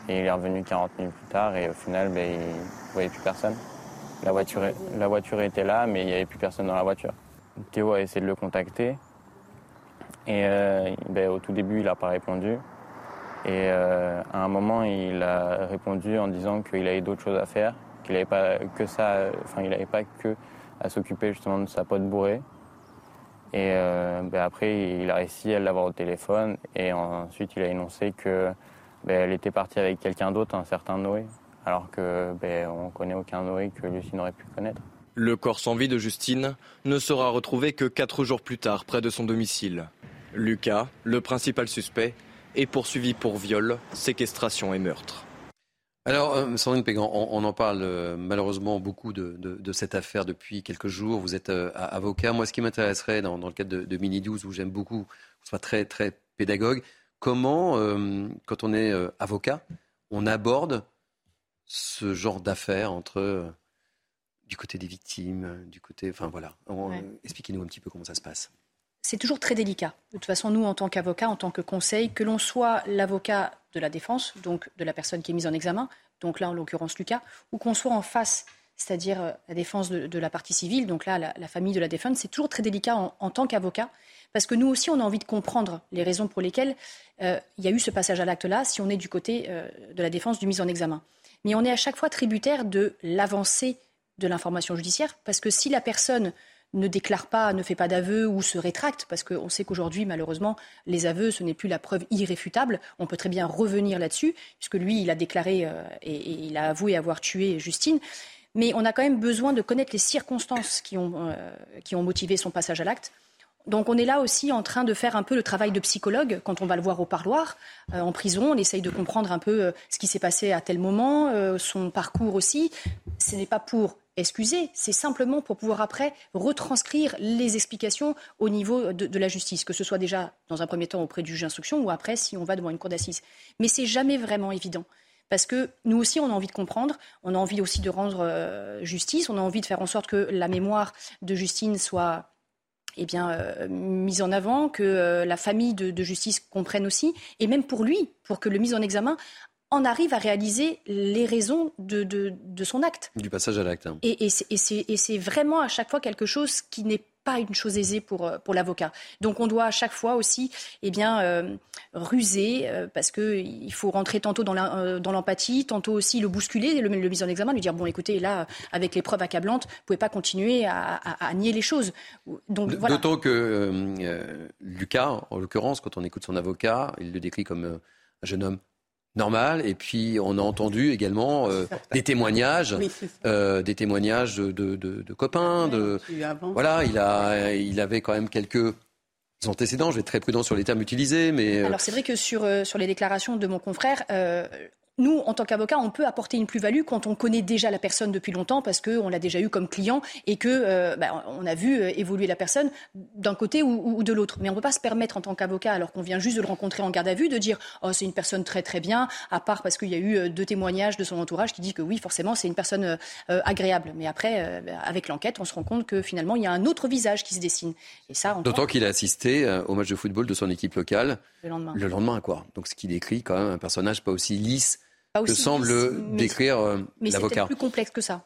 et il est revenu 40 minutes plus tard et au final, ben, il ne voyait plus personne. La voiture, la voiture était là, mais il n'y avait plus personne dans la voiture. Théo a essayé de le contacter. Et euh, ben, au tout début, il n'a pas répondu. Et euh, à un moment, il a répondu en disant qu'il avait d'autres choses à faire, qu'il n'avait pas que ça, enfin, il n'avait pas que à s'occuper justement de sa pote bourrée. Et euh, ben, après, il a réussi à l'avoir au téléphone. Et ensuite, il a énoncé que ben, était partie avec quelqu'un d'autre, un certain Noé alors que ben, on connaît aucun Noé que Lucie n'aurait pu connaître. Le corps sans vie de Justine ne sera retrouvé que quatre jours plus tard près de son domicile. Lucas, le principal suspect, est poursuivi pour viol, séquestration et meurtre. Alors, euh, Sandrine Pégan, on, en parle euh, malheureusement beaucoup de, cette affaire depuis quelques jours. Vous êtes euh, avocat. Moi, ce qui m'intéresserait dans, le cadre de, Mini 12, où j'aime beaucoup, soit très, très pédagogue, comment, quand on est avocat, on aborde ce genre d'affaires entre euh, du côté des victimes, du côté. Enfin voilà. Expliquez-nous un petit peu comment ça se passe. C'est toujours très délicat. De toute façon, nous, en tant qu'avocat, en tant que conseil, que l'on soit l'avocat de la défense, donc de la personne qui est mise en examen, donc là, en l'occurrence, Lucas, ou qu'on soit en face c'est-à-dire euh, la défense de, la partie civile, donc là, la, famille de la défunte, c'est toujours très délicat en, tant qu'avocat, parce que nous aussi, on a envie de comprendre les raisons pour lesquelles euh, il y a eu ce passage à l'acte-là, si on est du côté euh, de la défense du mise en examen. Mais on est à chaque fois tributaire de l'avancée de l'information judiciaire, parce que si la personne ne déclare pas, ne fait pas d'aveu ou se rétracte, parce qu'on sait qu'aujourd'hui, malheureusement, les aveux, ce n'est plus la preuve irréfutable. On peut très bien revenir là-dessus, puisque lui, il a déclaré et, et, il a avoué avoir tué Justine. Mais on a quand même besoin de connaître les circonstances qui ont, euh, qui ont motivé son passage à l'acte. Donc on est là aussi en train de faire un peu le travail de psychologue quand on va le voir au parloir, euh, en prison. On essaye de comprendre un peu euh, ce qui s'est passé à tel moment, son parcours aussi. Ce n'est pas pour excuser, c'est simplement pour pouvoir après retranscrire les explications au niveau de, de, la justice, que ce soit déjà dans un premier temps auprès du juge d'instruction ou après si on va devant une cour d'assises. Mais c'est jamais vraiment évident parce que nous aussi, on a envie de comprendre, on a envie aussi de rendre euh, justice, on a envie de faire en sorte que la mémoire de Justine soit eh bien, euh, mise en avant, que euh, la famille de, justice comprenne aussi, et même pour lui, pour que le mise en examen en arrive à réaliser les raisons de, son acte. Du passage à l'acte. Hein. Et, et c'est vraiment à chaque fois quelque chose qui n'est pas une chose aisée pour, euh, pour l'avocat. Donc on doit à chaque fois aussi eh bien, euh, ruser, euh, parce qu'il faut rentrer tantôt dans l'empathie, tantôt aussi le bousculer, le, le mise en examen, lui dire, bon écoutez, là, avec les preuves accablantes, vous ne pouvez pas continuer à, nier les choses. Donc, voilà. D'autant que Lucas, en l'occurrence, quand on écoute son avocat, il le décrit comme un jeune homme normal. Et puis on a entendu également euh, des témoignages, euh, des témoignages de, de, de, copains. de voilà, il a, il avait quand même quelques antécédents. Je vais être très prudent sur les termes utilisés, mais euh, alors c'est vrai que sur sur les déclarations de mon confrère, nous, en tant qu'avocat, on peut apporter une plus-value quand on connaît déjà la personne depuis longtemps parce qu'on l'a déjà eu comme client et que euh, bah, on a vu euh, évoluer la personne d'un côté ou, de l'autre. Mais on ne peut pas se permettre en tant qu'avocat, alors qu'on vient juste de le rencontrer en garde à vue, de dire oh c'est une personne très très bien, à part parce qu'il y a eu euh, deux témoignages de son entourage qui disent que oui forcément c'est une personne agréable. Mais après, bah, avec l'enquête, on se rend compte que finalement il y a un autre visage qui se dessine. Et ça, d'autant qu'il a assisté au match de football de son équipe locale le lendemain. Le lendemain quoi. Donc ce qui décrit quand même un personnage pas aussi lisse que semble décrire euh, l'avocat. Mais c'est plus complexe que ça.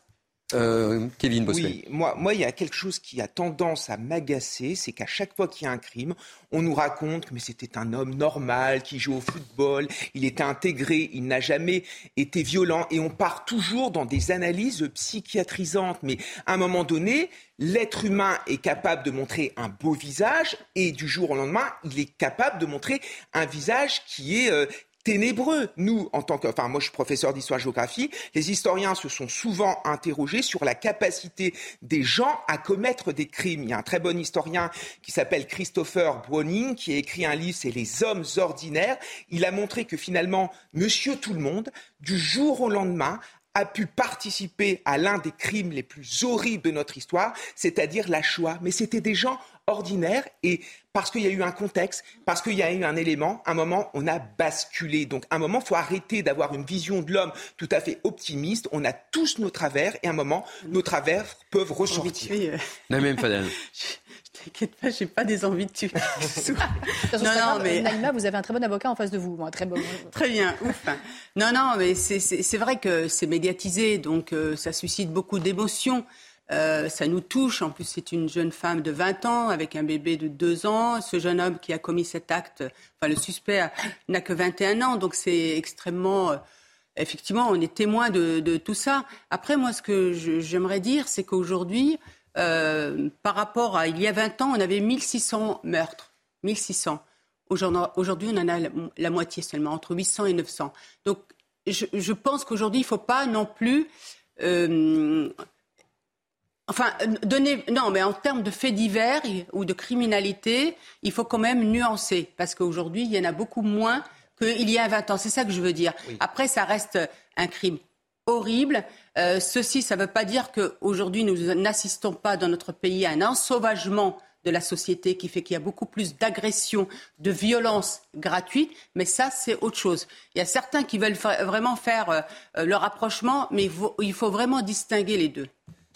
Euh, Kevin Bossuet. Oui, moi, moi, il y a quelque chose qui a tendance à m'agacer, c'est qu'à chaque fois qu'il y a un crime, on nous raconte que mais c'était un homme normal qui joue au football, il était intégré, il n'a jamais été violent, et on part toujours dans des analyses psychiatrisantes. Mais à un moment donné, l'être humain est capable de montrer un beau visage, et du jour au lendemain, il est capable de montrer un visage qui est, euh, ténébreux. Nous, en tant que, enfin, moi, je suis professeur d'histoire-géographie. Les historiens se sont souvent interrogés sur la capacité des gens à commettre des crimes. Il y a un très bon historien qui s'appelle Christopher Browning qui a écrit un livre, c'est Les hommes ordinaires. Il a montré que finalement, Monsieur Tout le Monde, du jour au lendemain, a pu participer à l'un des crimes les plus horribles de notre histoire, c'est-à-dire la Shoah. Mais c'était des gens ordinaires et parce qu'il y a eu un contexte, parce qu'il y a eu un élément, un moment, on a basculé. Donc, un moment, il faut arrêter d'avoir une vision de l'homme tout à fait optimiste. On a tous nos travers et un moment, nos travers peuvent ressortir. La même Fadel. T'inquiète pas, j'ai pas des envies de tuer. non, non, mais Naïma, vous avez un très bon avocat en face de vous, moi, très bon. très bien, ouf. Non, non, mais c'est vrai que c'est médiatisé, donc euh, ça suscite beaucoup d'émotions. Euh, ça nous touche. En plus, c'est une jeune femme de 20 ans avec un bébé de 2 ans. Ce jeune homme qui a commis cet acte, enfin le suspect, n'a que 21 ans. Donc c'est extrêmement... Euh, effectivement, on est témoin de, tout ça. Après, moi, ce que j'aimerais dire, c'est qu'aujourd'hui, euh, par rapport à il y a 20 ans, on avait 1600 meurtres. 1600. Aujourd'hui, on en a la, moitié seulement, entre 800 et 900. Donc, je, pense qu'aujourd'hui, il ne faut pas non plus Enfin, donner, non, mais en termes de faits divers ou de criminalité, il faut quand même nuancer, parce qu'aujourd'hui, il y en a beaucoup moins qu'il y a 20 ans. C'est ça que je veux dire. Après, ça reste un crime horrible. Euh, ceci, ça ne veut pas dire qu'aujourd'hui, nous n'assistons pas dans notre pays à un ensauvagement de la société qui fait qu'il y a beaucoup plus d'agressions, de violences gratuites, mais ça, c'est autre chose. Il y a certains qui veulent vraiment faire euh, le rapprochement, mais il faut vraiment distinguer les deux.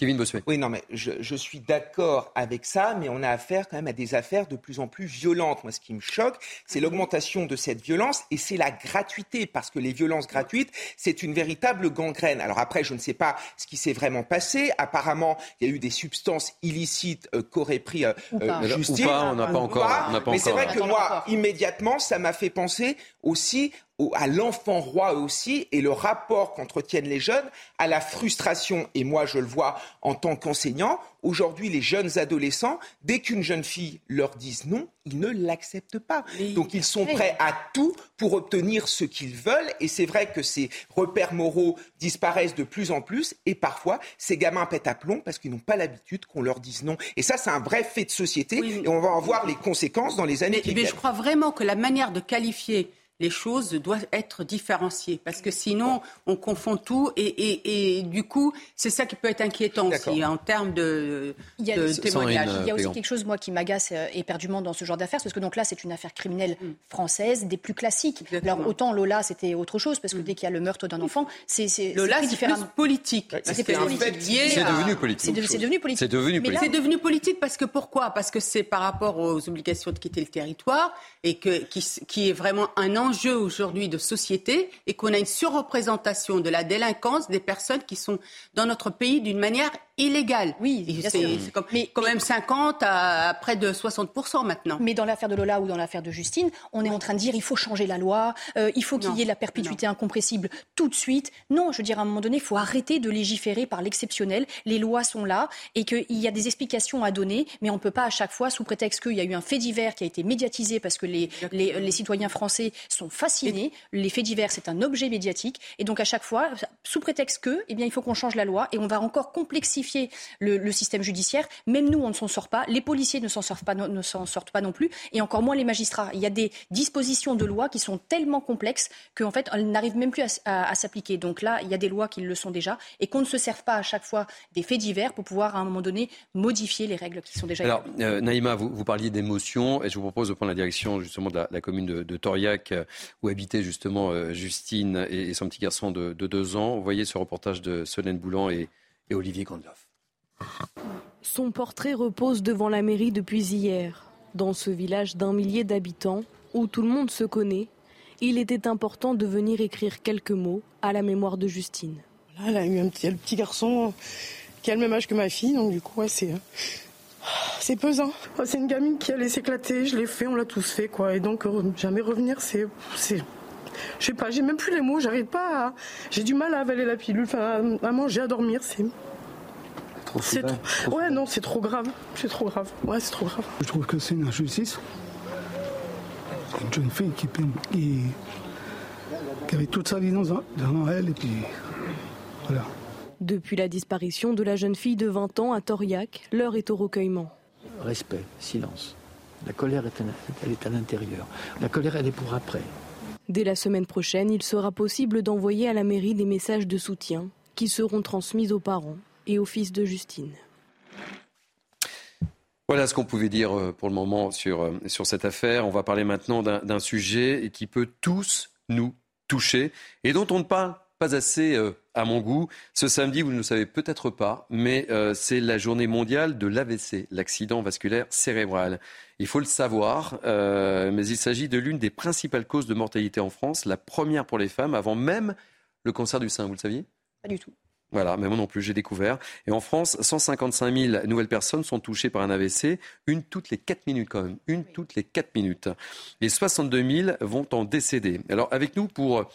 Kevin Bossuet. Oui, non, mais je, suis d'accord avec ça, mais on a affaire quand même à des affaires de plus en plus violentes. Moi, ce qui me choque, c'est l'augmentation de cette violence et c'est la gratuité, parce que les violences gratuites, c'est une véritable gangrène. Alors après, je ne sais pas ce qui s'est vraiment passé. Apparemment, il y a eu des substances illicites euh, qu'aurait pris euh, euh justice. Ou pas, on n'a pas encore. mais c'est vrai que moi, immédiatement, ça m'a fait penser aussi à l'enfant roi aussi et le rapport qu'entretiennent les jeunes à la frustration. Et moi, je le vois en tant qu'enseignant. Aujourd'hui, les jeunes adolescents, dès qu'une jeune fille leur dise non, ils ne l'acceptent pas. Donc, ils sont prêts à tout pour obtenir ce qu'ils veulent. Et c'est vrai que ces repères moraux disparaissent de plus en plus. Et parfois, ces gamins pètent à plomb parce qu'ils n'ont pas l'habitude qu'on leur dise non. Et ça, c'est un vrai fait de société. Et on va en voir les conséquences dans les années qui viennent. Mais je crois vraiment que la manière de qualifier les choses doivent être différenciées parce que sinon on confond tout et, du coup c'est ça qui peut être inquiétant aussi en termes de, il y a, témoignage. Il y a aussi quelque chose moi qui m'agace euh, éperdument dans ce genre d'affaires parce que donc là c'est une affaire criminelle mm. française des plus classiques. Alors autant Lola c'était autre chose parce que mm. dès qu'il y a le meurtre d'un enfant c'est Lola c'est plus politique. C'est devenu politique. C'est devenu politique. C'est devenu politique. C'est devenu politique parce que pourquoi? Parce que c'est par rapport aux obligations de quitter le territoire et que qui, qui est vraiment un enjeu enjeu aujourd'hui de société et qu'on a une surreprésentation de la délinquance des personnes qui sont dans notre pays d'une manière illégale. Oui, c'est comme, quand même 50 à, près de 60% maintenant. Mais dans l'affaire de Lola ou dans l'affaire de Justine, on est en train de dire il faut changer la loi, euh, il faut qu'il y ait la perpétuité incompressible tout de suite. Non, je veux dire, à un moment donné, il faut arrêter de légiférer par l'exceptionnel. Les lois sont là et qu'il y a des explications à donner, mais on ne peut pas à chaque fois, sous prétexte qu'il y a eu un fait divers qui a été médiatisé parce que les, les, les citoyens français sont fascinés. Les faits divers, c'est un objet médiatique. Et donc, à chaque fois, sous prétexte que, eh bien, il faut qu'on change la loi et on va encore complexifier le, système judiciaire. Même nous, on ne s'en sort pas. Les policiers ne s'en sortent pas, ne s'en sortent pas non plus. Et encore moins les magistrats. Il y a des dispositions de loi qui sont tellement complexes qu'en fait, elles n'arrivent même plus à, s'appliquer. Donc là, il y a des lois qui le sont déjà et qu'on ne se serve pas à chaque fois des faits divers pour pouvoir, à un moment donné, modifier les règles qui sont déjà Alors, euh, Naïma, vous, vous parliez d'émotion et je vous propose de prendre la direction justement de la, commune de, de Toriac où habitait justement euh, Justine et, son petit garçon de, deux ans. Vous voyez ce reportage de Solène Boulan et, Olivier Gandloff. Son portrait repose devant la mairie depuis hier. Dans ce village d'un millier d'habitants, où tout le monde se connaît, il était important de venir écrire quelques mots à la mémoire de Justine. elle a eu un petit, petit garçon qui a le même âge que ma fille, donc du coup, c'est c'est pesant. C'est une gamine qui allait s'éclater, je l'ai fait, on l'a tous fait, quoi. Et donc, euh, jamais revenir, c'est. Je sais pas, j'ai même plus les mots, j'arrive pas à. J'ai du mal à avaler la pilule, enfin, à manger, à dormir, c'est. C'est trop... Ouais, non, c'est trop grave. C'est trop grave. Ouais, c'est trop grave. Je trouve que c'est une injustice. Une jeune fille qui, qui, qui avait toute sa vie devant elle, et puis. Voilà. Depuis la disparition de la jeune fille de 20 ans à Toriac, l'heure est au recueillement. Respect, silence. La colère, est, elle est à l'intérieur. La colère, elle est pour après. Dès la semaine prochaine, il sera possible d'envoyer à la mairie des messages de soutien qui seront transmis aux parents et au fils de Justine. Voilà ce qu'on pouvait dire euh, pour le moment sur, euh, sur cette affaire. On va parler maintenant d'un sujet qui peut tous nous toucher et dont on ne parle pas assez euh, à mon goût. Ce samedi, vous ne le savez peut-être pas, mais euh, c'est la journée mondiale de l'AVC, l'accident vasculaire cérébral. Il faut le savoir, euh, mais il s'agit de l'une des principales causes de mortalité en France, la première pour les femmes, avant même le cancer du sein. Vous le saviez? Pas du tout. Voilà, mais moi non plus, j'ai découvert. Et en France, 155 000 nouvelles personnes sont touchées par un AVC, une toutes les 4 minutes quand même, une toutes les 4 minutes. Et 62 000 vont en décéder. Alors avec nous pour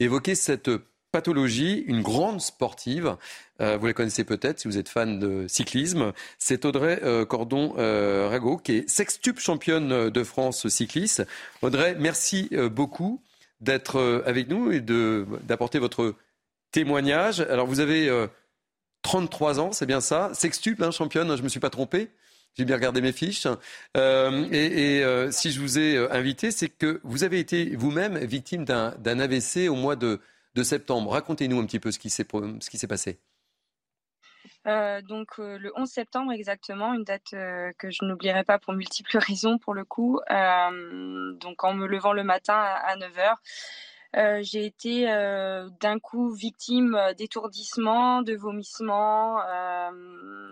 évoquer cette pathologie, une grande sportive. Euh, vous la connaissez peut-être si vous êtes fan de cyclisme. C'est Audrey euh, Cordon-Rago, qui est sextuple championne de France cycliste. Audrey, merci euh, beaucoup d'être avec nous et d'apporter votre témoignage. Alors, vous avez 33 ans, c'est bien ça. Sextuple, hein, championne, je ne me suis pas trompé. J'ai bien regardé mes fiches. et si je vous ai invité, c'est que vous avez été vous-même victime d'un AVC au mois de, de septembre. Racontez-nous un petit peu ce qui s'est, passé. Euh, donc euh, le 11 septembre exactement, une date euh, que je n'oublierai pas pour multiples raisons pour le coup. donc en me levant le matin à, 9h, Euh, j'ai été d'un coup victime d'étourdissement, de vomissements.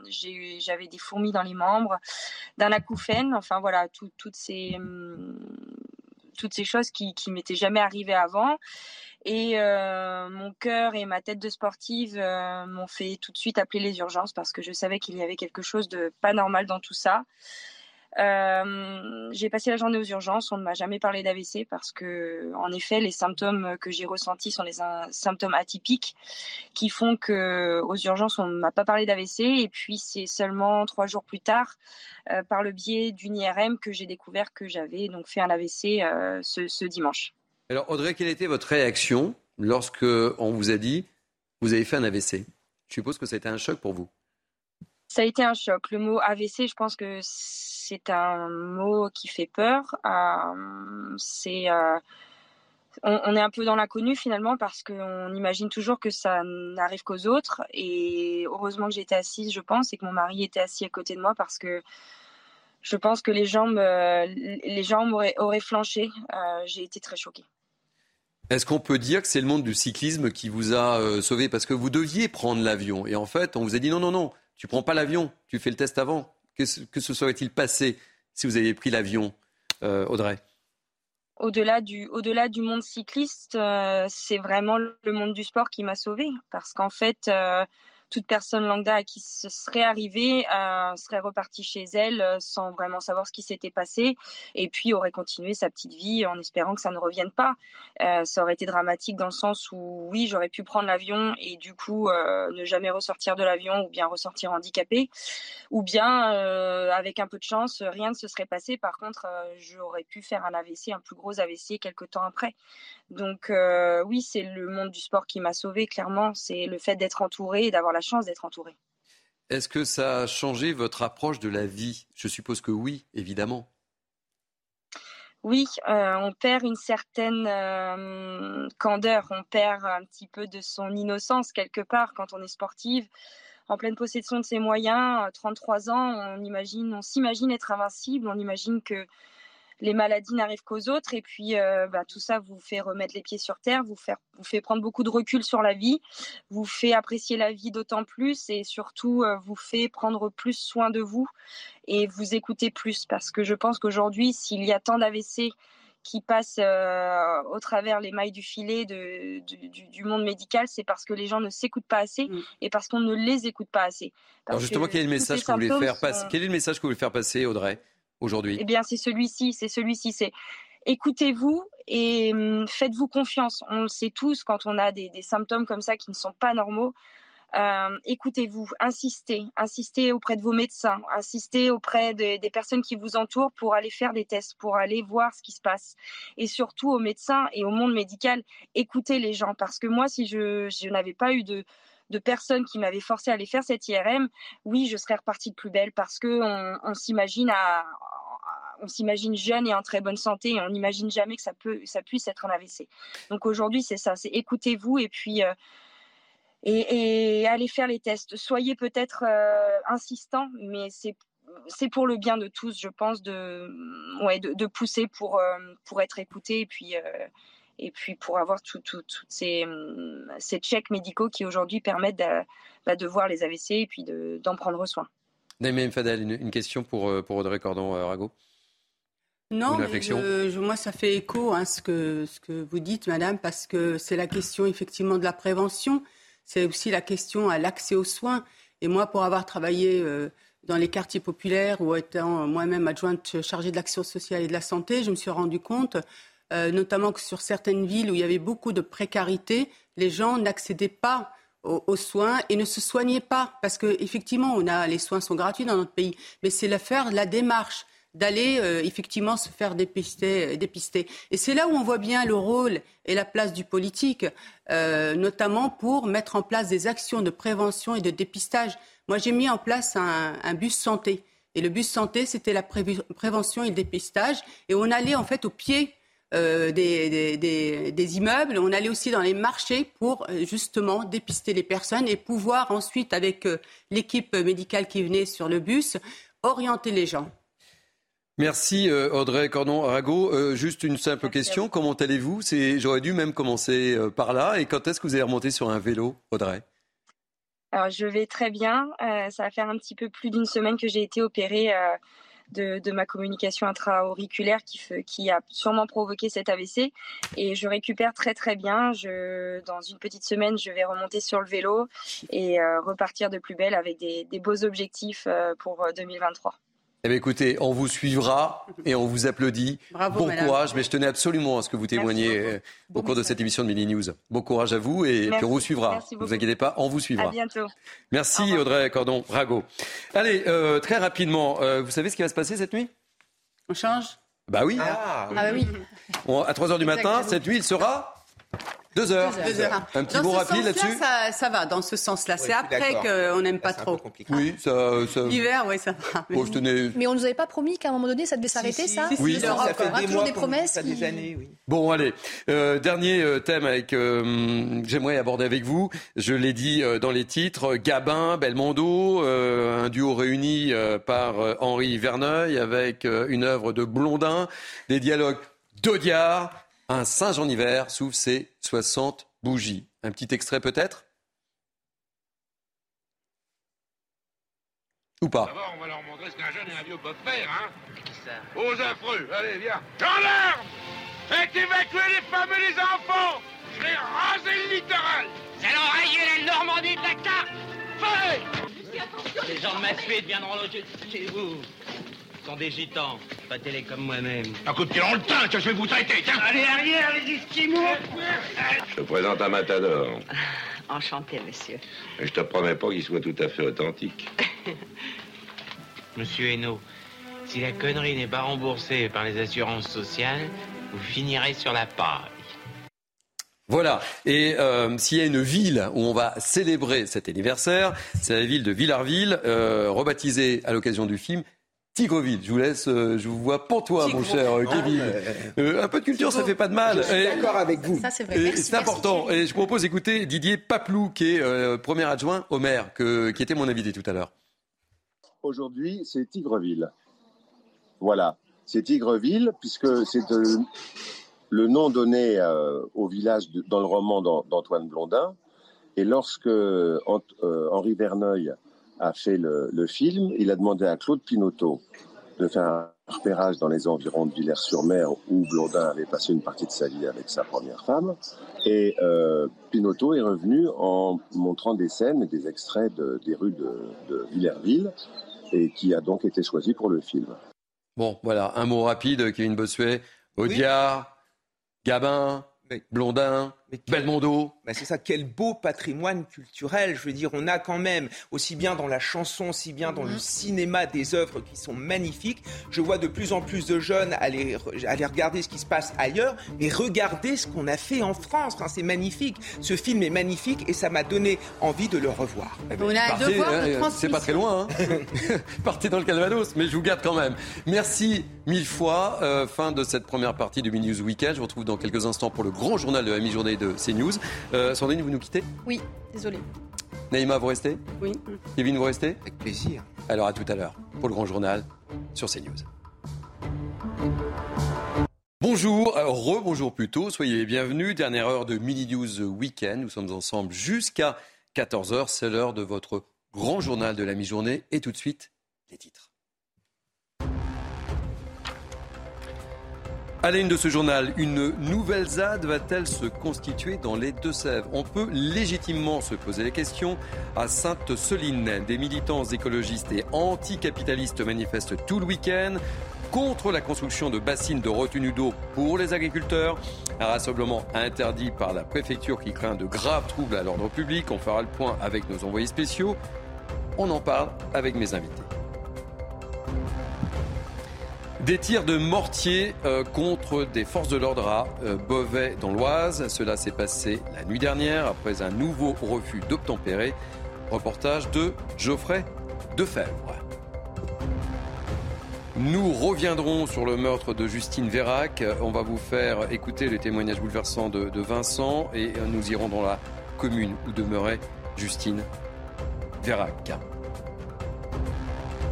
J'avais des fourmis dans les membres, d'un acouphène. Enfin voilà, toutes ces hum, toutes ces choses qui qui m'étaient jamais arrivées avant. Et mon cœur et ma tête de sportive m'ont fait tout de suite appeler les urgences parce que je savais qu'il y avait quelque chose de pas normal dans tout ça. Euh, j'ai passé la journée aux urgences. On ne m'a jamais parlé d'AVC parce que, en effet, les symptômes que j'ai ressentis sont des symptômes atypiques qui font que aux urgences on ne m'a pas parlé d'AVC. Et puis c'est seulement trois jours plus tard, euh, par le biais d'une IRM, que j'ai découvert que j'avais donc fait un AVC euh, ce, ce dimanche. Alors Audrey, quelle était votre réaction lorsque on vous a dit vous avez fait un AVC Je suppose que ça a été un choc pour vous. Ça a été un choc. Le mot AVC, je pense que c'est un mot qui fait peur. Euh, c'est euh, on, est un peu dans l'inconnu finalement parce qu'on imagine toujours que ça n'arrive qu'aux autres. Et heureusement que j'étais assise, je pense, et que mon mari était assis à côté de moi parce que je pense que les jambes, les jambes auraient, flanché. Euh, j'ai été très choquée. Est-ce qu'on peut dire que c'est le monde du cyclisme qui vous a sauvé? Parce que vous deviez prendre l'avion et en fait on vous a dit non non non tu prends pas l'avion, tu fais le test avant. Que, se serait-il passé si vous aviez pris l'avion, euh, Audrey? Au-delà du, au-delà du monde cycliste, euh, c'est vraiment le monde du sport qui m'a sauvée. Parce qu'en fait, euh, toute personne lambda à qui ce serait arrivé euh, serait repartie chez elle euh, sans vraiment savoir ce qui s'était passé et puis aurait continué sa petite vie en espérant que ça ne revienne pas. Euh, ça aurait été dramatique dans le sens où oui, j'aurais pu prendre l'avion et du coup ne jamais ressortir de l'avion ou bien ressortir handicapé ou bien avec un peu de chance, rien ne se serait passé. Par contre, j'aurais pu faire un AVC, un plus gros AVC quelques temps après. Donc oui, c'est le monde du sport qui m'a sauvé clairement, c'est le fait d'être entouré et d'avoir la chance d'être entouré. Est-ce que ça a changé votre approche de la vie? Je suppose que oui, évidemment. Oui, euh, on perd une certaine euh, candeur, on perd un petit peu de son innocence quelque part quand on est sportive. En pleine possession de ses moyens, 33 ans, on imagine, on s'imagine être invincible, on imagine que les maladies n'arrivent qu'aux autres. Et puis, euh, bah, tout ça vous fait remettre les pieds sur terre, vous, vous fait prendre beaucoup de recul sur la vie, vous fait apprécier la vie d'autant plus et surtout euh, vous fait prendre plus soin de vous et vous écouter plus. Parce que je pense qu'aujourd'hui, s'il y a tant d'AVC qui passent euh, au travers les mailles du filet du, monde médical, c'est parce que les gens ne s'écoutent pas assez mm. et parce qu'on ne les écoute pas assez. Alors justement, quel est le message que vous voulez faire passer Quel est le message que vous voulez faire passer, Audrey? Aujourd'hui Eh bien, c'est celui-ci, c'est celui-ci, c'est écoutez-vous et hum, faites-vous confiance. On le sait tous quand on a des, symptômes comme ça qui ne sont pas normaux. Euh, écoutez-vous, insistez, insistez auprès de vos médecins, insistez auprès des personnes qui vous entourent pour aller faire des tests, pour aller voir ce qui se passe. Et surtout aux médecins et au monde médical, écoutez les gens. Parce que moi, si je n'avais pas eu de, de personnes qui m'avaient forcé à aller faire cette IRM, oui, je serais repartie de plus belle parce que on, s'imagine jeune et en très bonne santé et on n'imagine jamais que ça puisse être un AVC. Donc aujourd'hui, c'est ça, c'est écoutez-vous et puis euh, et, allez faire les tests. Soyez peut-être euh, insistant, mais c'est pour le bien de tous, je pense, de, ouais, de, pousser pour, euh, pour être écouté et puis, et puis pour avoir tous ces, hum, ces checks médicaux qui aujourd'hui permettent de, bah, de, voir les AVC et puis d'en prendre soin. Naïm Fadel, une, question pour, euh, pour Audrey Cordon-Rago euh, non, moi ça fait écho à hein, ce, que, ce que vous dites, madame, parce que c'est la question effectivement de la prévention, c'est aussi la question à l'accès aux soins. Et moi, pour avoir travaillé euh, dans les quartiers populaires ou étant moi-même adjointe chargée de l'action sociale et de la santé, je me suis rendu compte euh, notamment que sur certaines villes où il y avait beaucoup de précarité, les gens n'accédaient pas aux, soins et ne se soignaient pas. Parce qu'effectivement, les soins sont gratuits dans notre pays, mais c'est la faire la démarche d'aller euh, effectivement se faire dépister. dépister. Et c'est là où on voit bien le rôle et la place du politique, euh, notamment pour mettre en place des actions de prévention et de dépistage. Moi, j'ai mis en place un, bus santé. Et le bus santé, c'était la prévention et le dépistage. Et on allait en fait au pied euh, des, immeubles. On allait aussi dans les marchés pour euh, justement dépister les personnes et pouvoir ensuite, avec euh, l'équipe médicale qui venait sur le bus, orienter les gens. Merci Audrey Cordon-Arago. Euh, juste une simple question, comment allez-vous? J'aurais dû même commencer par là. Et quand est-ce que vous allez remonter sur un vélo, Audrey? Alors je vais très bien. ça va faire un petit peu plus d'une semaine que j'ai été opérée de, ma communication intra-auriculaire qui, a sûrement provoqué cet AVC. Et je récupère très très bien. Je, dans une petite semaine, je vais remonter sur le vélo et repartir de plus belle avec des, des beaux objectifs pour 2023. Eh bien, écoutez, on vous suivra et on vous applaudit. bon courage, mais je tenais absolument à ce que vous témoigniez euh, au cours de cette émission de Mini News. Bon courage à vous et puis on vous suivra. Ne vous inquiétez pas, on vous suivra. À bientôt. Merci Audrey Cordon Rago. Allez, euh, très rapidement, euh, vous savez ce qui va se passer cette nuit? On change? Bah oui. Ah, ah bah oui. à 3 h du matin, cette nuit, il sera deux heures. Un petit mot rapide là-dessus? ça, ça, va, dans ce sens-là. c'est après qu'on n'aime pas trop. Oui, ça. ça... L'hiver, oui, ça va. Mais, tenais... mais on nous avait pas promis qu'à un moment donné, ça devait s'arrêter, ça Oui, ça fait des, mois, des promesses. Ça des années, oui. Bon, allez. Euh, dernier euh, thème avec, euh, j'aimerais aborder avec vous. Je l'ai dit euh, dans les titres Gabin, Belmondo, un duo réuni par Henri Verneuil avec une œuvre de Blondin, des dialogues d'Audiard un singe en hiver souffle ses 60 bougies. Un petit extrait peut-être? Ou pas? D'abord, on va leur montrer ce qu'un jeune et un vieux peuvent faire, hein. Aux affreux, allez, viens. Gendarme Faites évacuer les femmes et les enfants! Je vais raser le littoral! C'est l'oreille la Normandie de la carte! Feu Les gens de ma suite viendront loger chez vous sont des gitans, pas télé comme moi-même. Un coup de pied dans le teint, que je vais vous traiter, tiens Allez, arrière, les Esquimaux Je te présente un matador. Enchanté, monsieur. Je te promets pas qu'il soit tout à fait authentique. monsieur Hainaut, si la connerie n'est pas remboursée par les assurances sociales, vous finirez sur la paille. Voilà. Et euh, s'il y a une ville où on va célébrer cet anniversaire, c'est la ville de Villarville, euh, rebaptisée à l'occasion du film Tigreville, je vous laisse, euh, je vous vois pour toi, mon cher euh, Kevin. Euh, un peu de culture, ça fait pas de mal. Je suis d'accord avec vous. Ça, c'est vrai. C'est important. et je propose d'écouter Didier Paplou, qui est premier adjoint au maire, que, qui était mon invité tout à l'heure. Aujourd'hui, c'est Tigreville. Voilà. C'est Tigreville, puisque c'est le nom donné au village dans le roman d'Antoine Blondin. Et lorsque Henri Verneuil a fait le, film, il a demandé à Claude Pinoteau de faire un repérage dans les environs de Villers-sur-Mer où Blondin avait passé une partie de sa vie avec sa première femme. Et euh, Pinoteau est revenu en montrant des scènes et des extraits des rues de, de Villerville et qui a donc été choisi pour le film. Bon, voilà, un mot rapide, Kevin Bossuet. Audiard, Gabin, Blondin, Belmondo. Bah, c'est ça, quel beau patrimoine culturel. Je veux dire, on a quand même, aussi bien dans la chanson, aussi bien dans le mhm. cinéma, des œuvres qui sont magnifiques. Je vois de plus en plus de jeunes aller, aller regarder ce qui se passe ailleurs, mais regardez ce qu'on a fait en France. Enfin, c'est magnifique. Ce film est magnifique et ça m'a donné envie de le revoir. Eh ben, on a partez, devoir de hein, C'est pas très loin. Hein. partez dans le Calvados, mais je vous garde quand même. Merci mille fois. Euh, fin de cette première partie du Mini News Weekend. Je vous retrouve dans quelques instants pour le grand journal de la mi-journée de CNews. Euh, Sandrine, vous nous quittez Oui, désolé. Naïma, vous restez Oui. Kevin, vous restez Avec plaisir. Alors à tout à l'heure pour le grand journal sur CNews. Bonjour, euh, rebonjour plutôt, soyez les bienvenus. Dernière heure de Mini News Weekend. Nous sommes ensemble jusqu'à 14h. C'est l'heure de votre grand journal de la mi-journée. Et tout de suite, les titres. À la de ce journal, une nouvelle ZAD va-t-elle se constituer dans les Deux-Sèvres? On peut légitimement se poser la question. À Sainte-Soline, des militants écologistes et anticapitalistes manifestent tout le week-end contre la construction de bassines de retenue d'eau pour les agriculteurs. Un rassemblement interdit par la préfecture qui craint de graves troubles à l'ordre public. On fera le point avec nos envoyés spéciaux. On en parle avec mes invités. Des tirs de mortier euh, contre des forces de l'ordre à euh, Beauvais dans l'Oise. Cela s'est passé la nuit dernière après un nouveau refus d'obtempérer. Reportage de Geoffrey Defebvre. Nous reviendrons sur le meurtre de Justine Vérac. On va vous faire écouter le témoignage bouleversant de, de Vincent et nous irons dans la commune où demeurait Justine Vérac.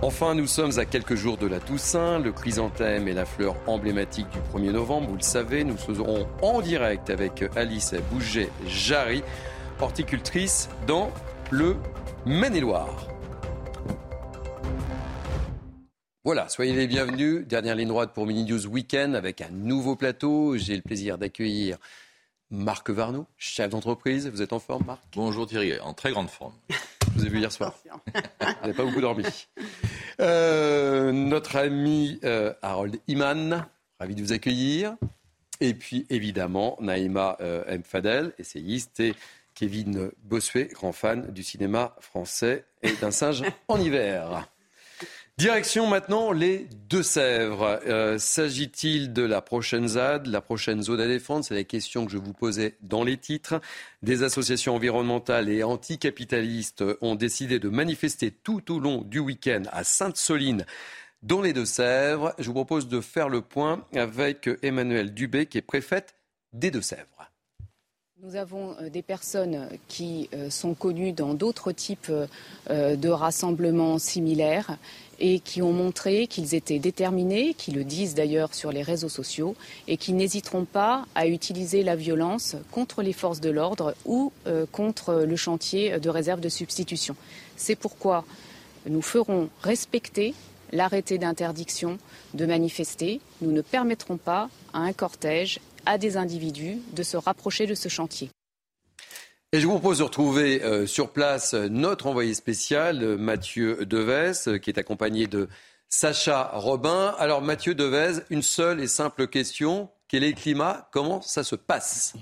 Enfin, nous sommes à quelques jours de la Toussaint. Le chrysanthème est la fleur emblématique du 1er novembre. Vous le savez, nous serons en direct avec Alice Bouget-Jarry, horticultrice dans le Maine-et-Loire. Voilà, soyez les bienvenus. Dernière ligne droite pour Mini News Weekend avec un nouveau plateau. J'ai le plaisir d'accueillir Marc Varno, chef d'entreprise. Vous êtes en forme, Marc? Bonjour Thierry, en très grande forme. Vous ai vu hier soir. Vous n'avez pas beaucoup dormi. Euh, notre ami euh, Harold Iman, ravi de vous accueillir. Et puis évidemment, Naïma euh, M. Fadel, essayiste, et Kevin Bossuet, grand fan du cinéma français et d'un singe en hiver. Direction maintenant les Deux-Sèvres. Euh, s'agit-il de la prochaine ZAD, la prochaine zone à défendre? C'est la question que je vous posais dans les titres. Des associations environnementales et anticapitalistes ont décidé de manifester tout au long du week-end à Sainte-Soline dans les Deux-Sèvres. Je vous propose de faire le point avec Emmanuel Dubé, qui est préfète des Deux-Sèvres. Nous avons euh, des personnes qui euh, sont connues dans d'autres types de rassemblements similaires et qui ont montré qu'ils étaient déterminés, qui le disent d'ailleurs sur les réseaux sociaux, et qui n'hésiteront pas à utiliser la violence contre les forces de l'ordre ou euh, contre le chantier de réserve de substitution. C'est pourquoi nous ferons respecter l'arrêté d'interdiction de manifester. Nous ne permettrons pas à un cortège, à des individus, de se rapprocher de ce chantier. Et je vous propose de retrouver euh, sur place notre envoyé spécial, euh, Mathieu Devez, euh, qui est accompagné de Sacha Robin. Alors Mathieu Devez, une seule et simple question. Quel est le climat? Comment ça se passe?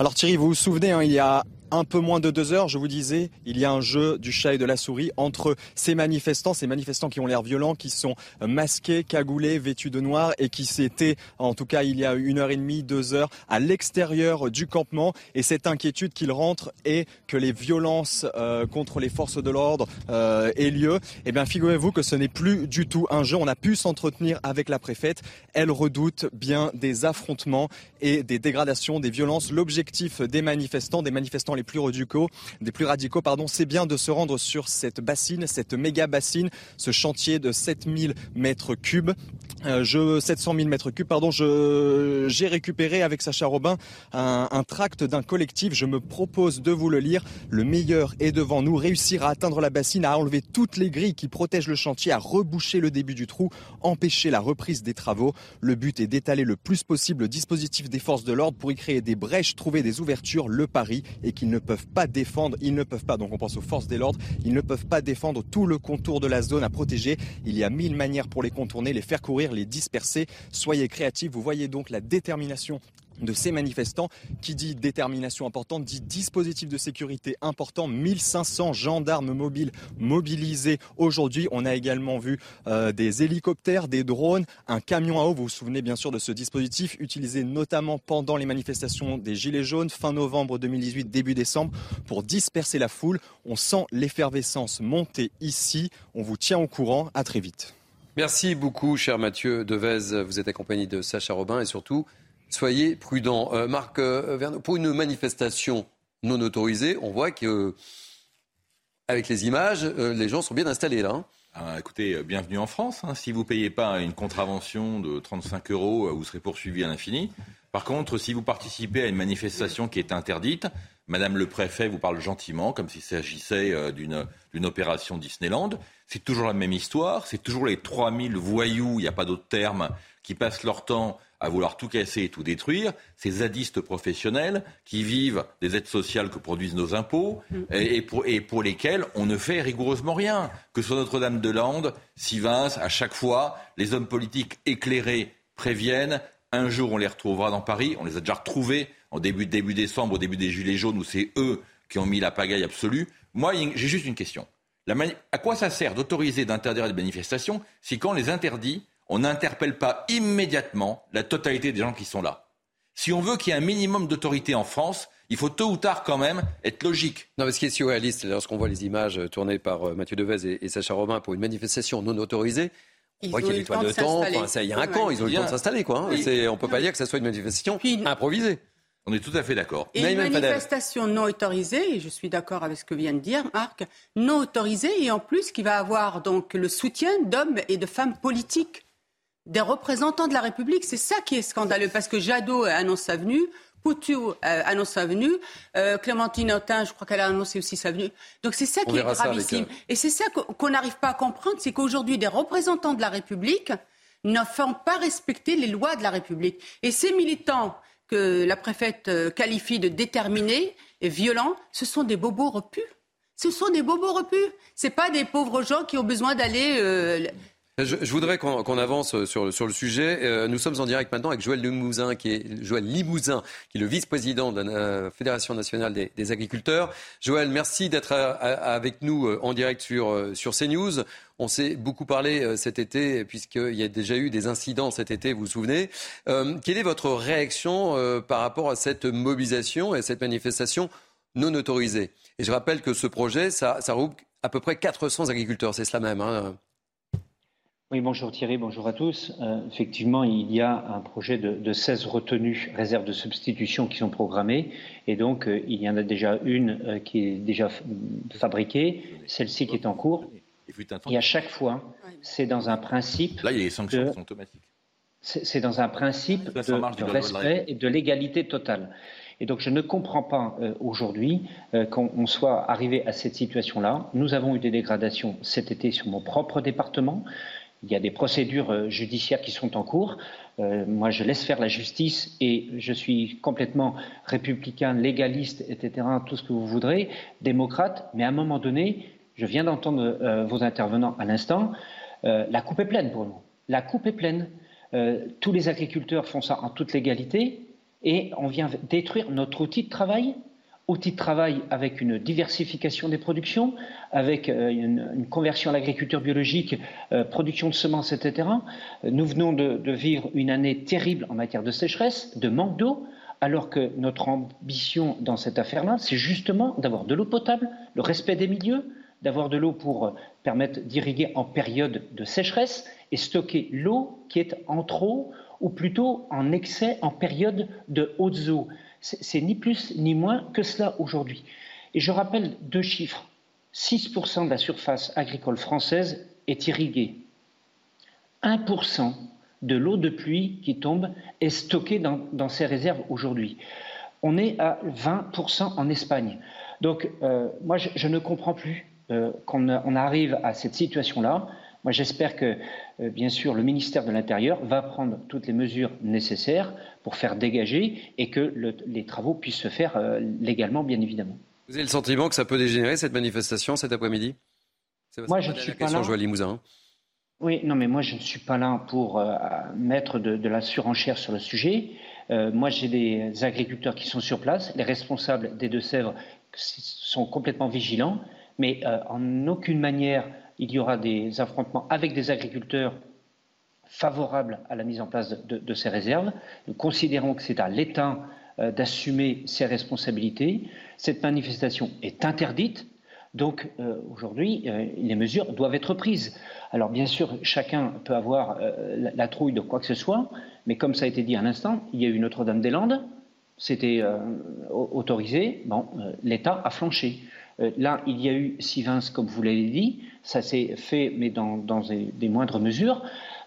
Alors Thierry, vous vous souvenez, hein, il y a un peu moins de deux heures, je vous disais, il y a un jeu du chat et de la souris entre ces manifestants, ces manifestants qui ont l'air violents, qui sont masqués, cagoulés, vêtus de noir et qui s'étaient, en tout cas il y a une heure et demie, deux heures, à l'extérieur du campement. Et cette inquiétude qu'ils rentrent et que les violences euh, contre les forces de l'ordre euh, aient lieu, eh bien figurez-vous que ce n'est plus du tout un jeu. On a pu s'entretenir avec la préfète. Elle redoute bien des affrontements et des dégradations, des violences. L'objectif des manifestants, des manifestants plus radicaux, des plus radicaux, pardon, c'est bien de se rendre sur cette bassine, cette méga bassine, ce chantier de 7000 mètres cubes. Euh, je, 700 000 mètres cubes, pardon, j'ai récupéré avec Sacha Robin un, tract d'un collectif. Je me propose de vous le lire. Le meilleur est devant nous. Réussir à atteindre la bassine, à enlever toutes les grilles qui protègent le chantier, à reboucher le début du trou, empêcher la reprise des travaux. Le but est d'étaler le plus possible le dispositif des forces de l'ordre pour y créer des brèches, trouver des ouvertures. Le pari est qu'ils ne peuvent pas défendre, ils ne peuvent pas, donc on pense aux forces de l'ordre, ils ne peuvent pas défendre tout le contour de la zone à protéger. Il y a mille manières pour les contourner, les faire courir, les disperser. Soyez créatifs, vous voyez donc la détermination de ces manifestants. Qui dit détermination importante dit dispositif de sécurité important. 1500 gendarmes mobiles mobilisés aujourd'hui. On a également vu euh, des hélicoptères, des drones, un camion à eau. Vous vous souvenez bien sûr de ce dispositif utilisé notamment pendant les manifestations des Gilets jaunes fin novembre 2018, début décembre pour disperser la foule. On sent l'effervescence monter ici. On vous tient au courant. À très vite. Merci beaucoup, cher Mathieu Devez. Vous êtes accompagné de Sacha Robin et surtout soyez prudents. Euh, Marc euh, pour une manifestation non autorisée, on voit que, avec les images, euh, les gens sont bien installés là. Hein. Ah, écoutez, bienvenue en France. hein. Si vous ne payez pas une contravention de 35 euros, euh, vous serez poursuivi à l'infini. Par contre, si vous participez à une manifestation qui est interdite, Madame le préfet vous parle gentiment, comme s'il s'agissait euh, d'une d'une opération Disneyland. C'est toujours la même histoire. C'est toujours les 3000 voyous, il n'y a pas d'autre terme, qui passent leur temps à vouloir tout casser et tout détruire, ces zadistes professionnels qui vivent des aides sociales que produisent nos impôts et, et pour, et pour lesquels on ne fait rigoureusement rien. Que ce soit Notre-Dame-de-Lande, Sivins, à chaque fois, les hommes politiques éclairés préviennent. Un jour, on les retrouvera dans Paris. On les a déjà retrouvés en début, début décembre, au début des Gilets jaunes, où c'est eux qui ont mis la pagaille absolue. Moi, j'ai juste une question. La mani- à quoi ça sert d'autoriser, d'interdire des manifestations si quand on les interdit, on n'interpelle pas immédiatement la totalité des gens qui sont là Si on veut qu'il y ait un minimum d'autorité en France, il faut tôt ou tard quand même être logique. Non, mais ce qui est surréaliste, lorsqu'on voit les images euh, tournées par euh, Mathieu Devez et, et Sacha Robin pour une manifestation non autorisée, on Ils voit qu'il y a des le toiles de temps. s'installer. Enfin, ça, il y a un Ouais. camp, ils ont eu le temps de s'installer. Quoi, hein. Oui. On ne peut pas dire que ça soit une manifestation improvisée. On est tout à fait d'accord. Et une manifestation non autorisée, et je suis d'accord avec ce que vient de dire Marc, non autorisée et en plus qui va avoir donc le soutien d'hommes et de femmes politiques, des représentants de la République. C'est ça qui est scandaleux parce que Jadot annonce sa venue. Poutou euh, annonce sa venue, euh, Clémentine Autain, je crois qu'elle a annoncé aussi sa venue. Donc c'est ça qui est gravissime. Et c'est ça qu'on n'arrive pas à comprendre, c'est qu'aujourd'hui des représentants de la République ne font pas respecter les lois de la République. Et ces militants que la préfète euh, qualifie de déterminés et violents, ce sont des bobos repus. Ce sont des bobos repus. Ce pas des pauvres gens qui ont besoin d'aller euh, je, voudrais qu'on avance sur, sur, le sujet. Euh, nous sommes en direct maintenant avec Joël Limousin, qui est Joël Limousin, qui est le vice-président de la Fédération nationale des, agriculteurs. Joël, merci d'être avec nous en direct sur, sur CNews. On s'est beaucoup parlé cet été, puisqu'il y a déjà eu des incidents cet été, vous vous souvenez. quelle est votre réaction par rapport à cette mobilisation et à cette manifestation non autorisée? Et je rappelle que ce projet, ça, ça à peu près 400 agriculteurs, c'est cela même. Hein oui, bonjour Thierry, bonjour à tous. Euh, effectivement, il y a un projet de, de, 16 retenues, réserves de substitution qui sont programmées. Et donc, euh, il y en a déjà une euh, qui est déjà fabriquée, celle-ci qui est en cours. Et à chaque fois, c'est dans un principe. Là, il y a les sanctions qui sont automatiques. C'est dans un principe de, respect et de l'égalité totale. Et donc je ne comprends pas aujourd'hui qu'on soit arrivé à cette situation-là. Nous avons eu des dégradations cet été sur mon propre département. Il y a des procédures euh, judiciaires qui sont en cours. Euh, moi, je laisse faire la justice et je suis complètement républicain, légaliste, etc., tout ce que vous voudrez, démocrate. Mais à un moment donné, je viens d'entendre euh, vos intervenants à l'instant, la coupe est pleine pour nous. La coupe est pleine. tous les agriculteurs font ça en toute légalité et on vient détruire notre outil de travail outils de travail avec une diversification des productions, avec euh, une, conversion à l'agriculture biologique, euh, production de semences, etc. Nous venons de, de, vivre une année terrible en matière de sécheresse, de manque d'eau, alors que notre ambition dans cette affaire-là, c'est justement d'avoir de l'eau potable, le respect des milieux, d'avoir de l'eau pour euh, permettre d'irriguer en période de sécheresse et stocker l'eau qui est en trop ou plutôt en excès en période de hautes eaux. C'est ni plus ni moins que cela aujourd'hui. Et je rappelle deux chiffres. 6% de la surface agricole française est irriguée. 1% de l'eau de pluie qui tombe est stockée dans, ces réserves aujourd'hui. On est à 20% en Espagne. Donc, euh, moi, je, ne comprends plus euh, qu'on arrive à cette situation-là. Moi, j'espère que, euh, bien sûr, le ministère de l'Intérieur va prendre toutes les mesures nécessaires pour faire dégager et que les travaux puissent se faire euh, légalement, bien évidemment. Vous avez le sentiment que ça peut dégénérer, cette manifestation, cet après-midi? Moi, je ne suis pas là. Limousin. Oui, non, mais moi, je ne suis pas là pour euh, mettre de, la surenchère sur le sujet. moi, j'ai des agriculteurs qui sont sur place. Les responsables des Deux-Sèvres sont complètement vigilants, mais en aucune manière il y aura des affrontements avec des agriculteurs favorables à la mise en place de, ces réserves. Nous considérons que c'est à l'État euh, d'assumer ses responsabilités. Cette manifestation est interdite. Donc euh, aujourd'hui, euh, les mesures doivent être prises. Alors bien sûr, chacun peut avoir la, trouille de quoi que ce soit, mais comme ça a été dit à l'instant, il y a eu Notre-Dame-des-Landes, c'était autorisé, l'État a flanché. Là, il y a eu Sivins, comme vous l'avez dit, ça s'est fait, mais dans, des, moindres mesures.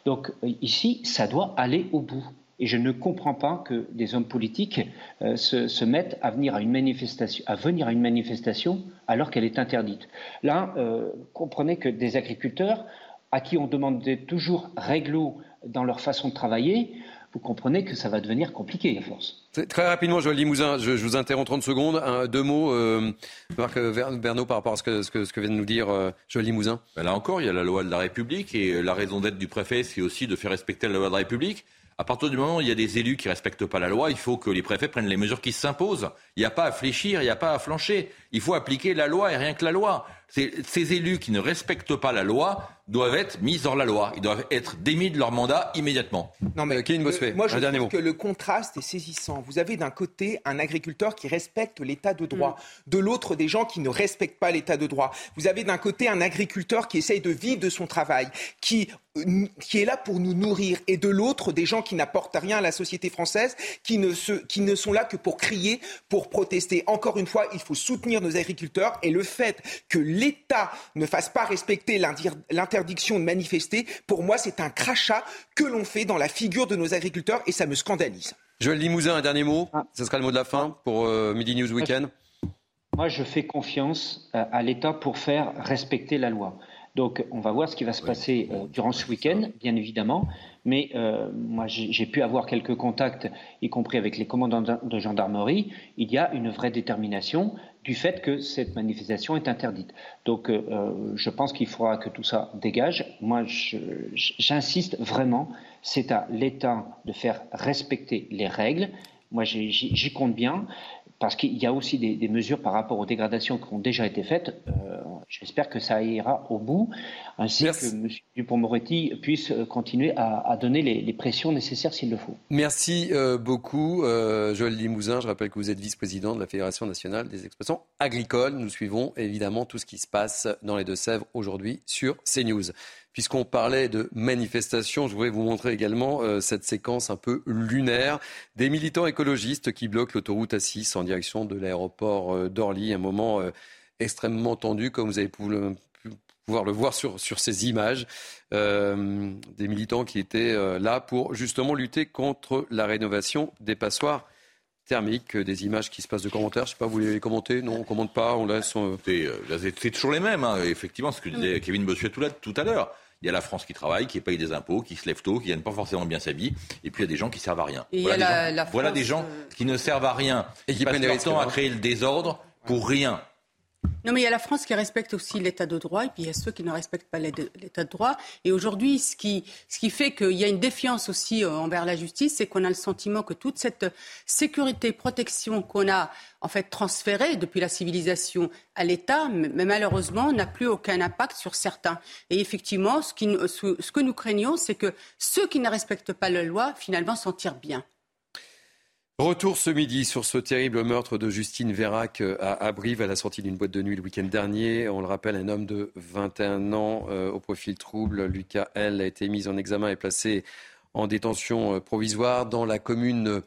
Donc ici, ça doit aller au bout. Et je ne comprends pas que des hommes politiques euh, se, mettent à venir à une manifestation, à venir à une manifestation alors qu'elle est interdite. Là, euh, comprenez que des agriculteurs à qui on demandait toujours réglo dans leur façon de travailler, vous comprenez que ça va devenir compliqué à force. Très rapidement, Joël Limousin, je, vous interromps 30 secondes. deux mots, euh, Marc Bernot, par rapport à ce que, ce que, vient de nous dire euh, Joël Limousin. Ben là encore, il y a la loi de la République et la raison d'être du préfet, c'est aussi de faire respecter la loi de la République. À partir du moment où il y a des élus qui ne respectent pas la loi, il faut que les préfets prennent les mesures qui s'imposent. Il n'y a pas à fléchir, il n'y a pas à flancher. Il faut appliquer la loi et rien que la loi. Ces élus qui ne respectent pas la loi doivent être mis hors la loi. Ils doivent être démis de leur mandat immédiatement. Non, mais Kevin Bossuet, moi, je un dernier trouve mot. que le contraste est saisissant. Vous avez d'un côté un agriculteur qui respecte l'état de droit, de l'autre des gens qui ne respectent pas l'état de droit. Vous avez d'un côté un agriculteur qui essaye de vivre de son travail, qui euh, qui est là pour nous nourrir, et de l'autre des gens qui n'apportent rien à la société française, qui ne, se, qui ne sont là que pour crier, pour protester. Encore une fois, il faut soutenir nos agriculteurs, et le fait que l'État ne fasse pas respecter l'interdiction de manifester, pour moi, c'est un crachat que l'on fait dans la figure de nos agriculteurs, et ça me scandalise. Joël Limousin, un dernier mot. Ce sera le mot de la fin pour euh, Midi News Weekend. Moi, je fais confiance euh, à l'État pour faire respecter la loi. Donc, on va voir ce qui va se passer euh, durant ce week-end, bien évidemment. Mais euh, moi, j'ai pu avoir quelques contacts, y compris avec les commandants de gendarmerie. Il y a une vraie détermination du fait que cette manifestation est interdite. Donc, euh, je pense qu'il faudra que tout ça dégage. Moi, j'insiste vraiment, c'est à l'État de faire respecter les règles. Moi, j'y compte bien parce qu'il y a aussi des, mesures par rapport aux dégradations qui ont déjà été faites. Euh, j'espère que ça ira au bout, ainsi que M. Dupont-Moretti puisse continuer à, donner les, pressions nécessaires s'il le faut. Merci euh, beaucoup, euh, Joël Limousin. Je rappelle que vous êtes vice-président de la Fédération nationale des exploitants agricoles. Nous suivons évidemment tout ce qui se passe dans les Deux-Sèvres aujourd'hui sur CNews. Puisqu'on parlait de manifestations, je voudrais vous montrer également euh, cette séquence un peu lunaire des militants écologistes qui bloquent l'autoroute A6 en direction de l'aéroport euh, d'Orly. Un moment euh, extrêmement tendu, comme vous avez pu pouvoir le voir sur, sur ces images. des militants qui étaient là pour justement lutter contre la rénovation des passoires thermiques, des images qui se passent de commentaires. Je ne sais pas, vous les commentez? Non, on ne commente pas, on laisse. C'est toujours les mêmes, hein. effectivement, ce que disait Kevin Bossuet tout à l'heure. Il y a la France qui travaille, qui paye des impôts, qui se lève tôt, qui ne pas forcément bien s'habiller. Et puis il y a des gens qui servent à rien. voilà, des, gens, qui ne servent à rien et qui passent leur temps à créer le désordre pour rien. Non, mais il y a la France qui respecte aussi l'état de droit, et puis il y a ceux qui ne respectent pas l'état de droit. Et aujourd'hui, ce qui, ce qui fait qu'il y a une défiance aussi euh, envers la justice, c'est qu'on a le sentiment que toute cette sécurité, protection qu'on a en fait transférée depuis la civilisation à l'État, mais malheureusement, n'a plus aucun impact sur certains. Et effectivement, ce, ce que nous craignons, c'est que ceux qui ne respectent pas la loi, finalement, s'en tirent bien. Retour ce midi sur ce terrible meurtre de Justine Vérac euh, à Brive à la sortie d'une boîte de nuit le week-end dernier. On le rappelle, un homme de 21 ans euh, au profil trouble, Lucas L, a été mis en examen et placé en détention euh, provisoire dans la commune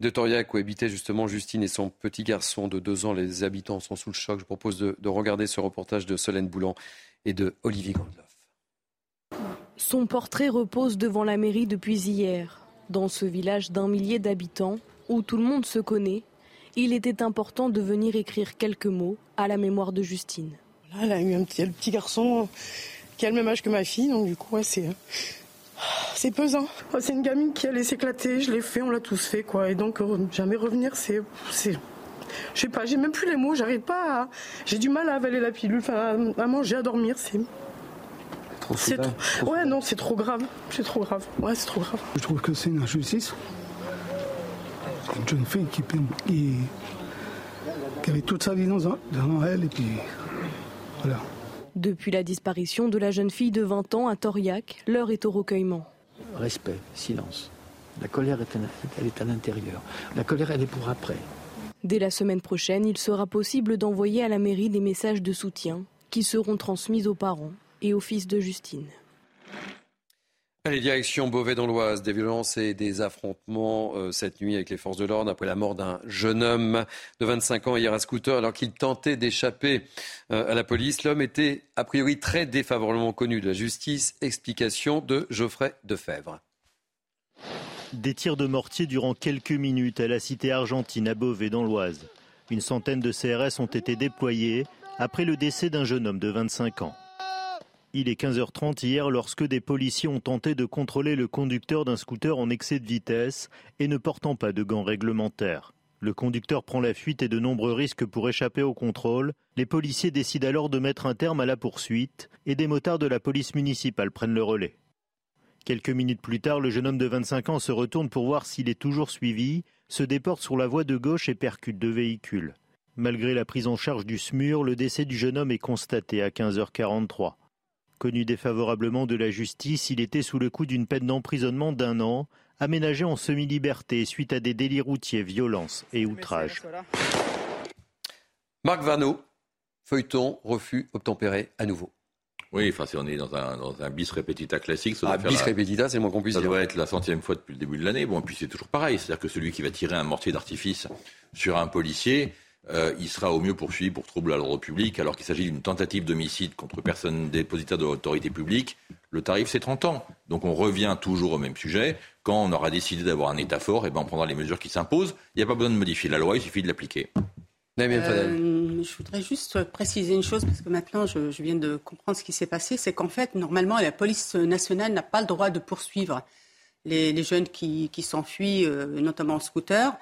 de Toriac où habitaient justement Justine et son petit garçon de 2 ans. Les habitants sont sous le choc. Je propose de, regarder ce reportage de Solène Boulan et de Olivier Grandloff. Son portrait repose devant la mairie depuis hier. Dans ce village d'un millier d'habitants, où tout le monde se connaît, il était important de venir écrire quelques mots à la mémoire de Justine. elle a eu un petit, petit garçon qui a le même âge que ma fille, donc du coup, c'est. C'est pesant. C'est une gamine qui allait s'éclater, je l'ai fait, on l'a tous fait, quoi. Et donc, euh, jamais revenir, c'est. Je sais pas, j'ai même plus les mots, j'arrive pas à. J'ai du mal à avaler la pilule, enfin, à manger, à dormir, c'est. Trop, trop... Ouais, non, c'est trop grave. C'est trop grave. Ouais, c'est trop grave. Je trouve que c'est une injustice une jeune fille qui, avait toute sa vie devant elle et puis voilà. Depuis la disparition de la jeune fille de 20 ans à Toriac, l'heure est au recueillement. Respect, silence. La colère, est, elle est à l'intérieur. La colère, elle est pour après. Dès la semaine prochaine, il sera possible d'envoyer à la mairie des messages de soutien qui seront transmis aux parents et au fils de Justine. Les directions Beauvais dans l'Oise, des violences et des affrontements euh, cette nuit avec les forces de l'ordre après la mort d'un jeune homme de 25 ans hier à scooter alors qu'il tentait d'échapper euh, à la police. L'homme était a priori très défavorablement connu de la justice. Explication de Geoffrey Defebvre. Des tirs de mortier durant quelques minutes à la cité argentine à Beauvais dans l'Oise. Une centaine de CRS ont été déployés après le décès d'un jeune homme de 25 ans. Il est 15h30 hier lorsque des policiers ont tenté de contrôler le conducteur d'un scooter en excès de vitesse et ne portant pas de gants réglementaires. Le conducteur prend la fuite et de nombreux risques pour échapper au contrôle. Les policiers décident alors de mettre un terme à la poursuite et des motards de la police municipale prennent le relais. Quelques minutes plus tard, le jeune homme de 25 ans se retourne pour voir s'il est toujours suivi, se déporte sur la voie de gauche et percute deux véhicules. Malgré la prise en charge du SMUR, le décès du jeune homme est constaté à 15h43. Connu défavorablement de la justice, il était sous le coup d'une peine d'emprisonnement d'un an, aménagé en semi-liberté suite à des délits routiers, violences et outrages. Marc Vano, feuilleton, refus, obtempéré à nouveau. Oui, enfin, si on est dans un, dans un bis repetita classique, ça ah, bis repetita, c'est moins qu'on puisse Ça doit être la centième fois depuis le début de l'année. Bon, et puis c'est toujours pareil. C'est-à-dire que celui qui va tirer un mortier d'artifice sur un policier, euh, il sera au mieux poursuivi pour trouble à l'ordre public, alors qu'il s'agit d'une tentative d'homicide contre personne dépositaire de l'autorité publique. Le tarif, c'est 30 ans. Donc on revient toujours au même sujet. Quand on aura décidé d'avoir un État fort, eh ben, on prendra les mesures qui s'imposent. Il n'y a pas besoin de modifier la loi, il suffit de l'appliquer. Euh, je voudrais juste préciser une chose, parce que maintenant je, je viens de comprendre ce qui s'est passé, c'est qu'en fait, normalement, la police nationale n'a pas le droit de poursuivre les, les jeunes qui, qui s'enfuient, euh, notamment en scooter.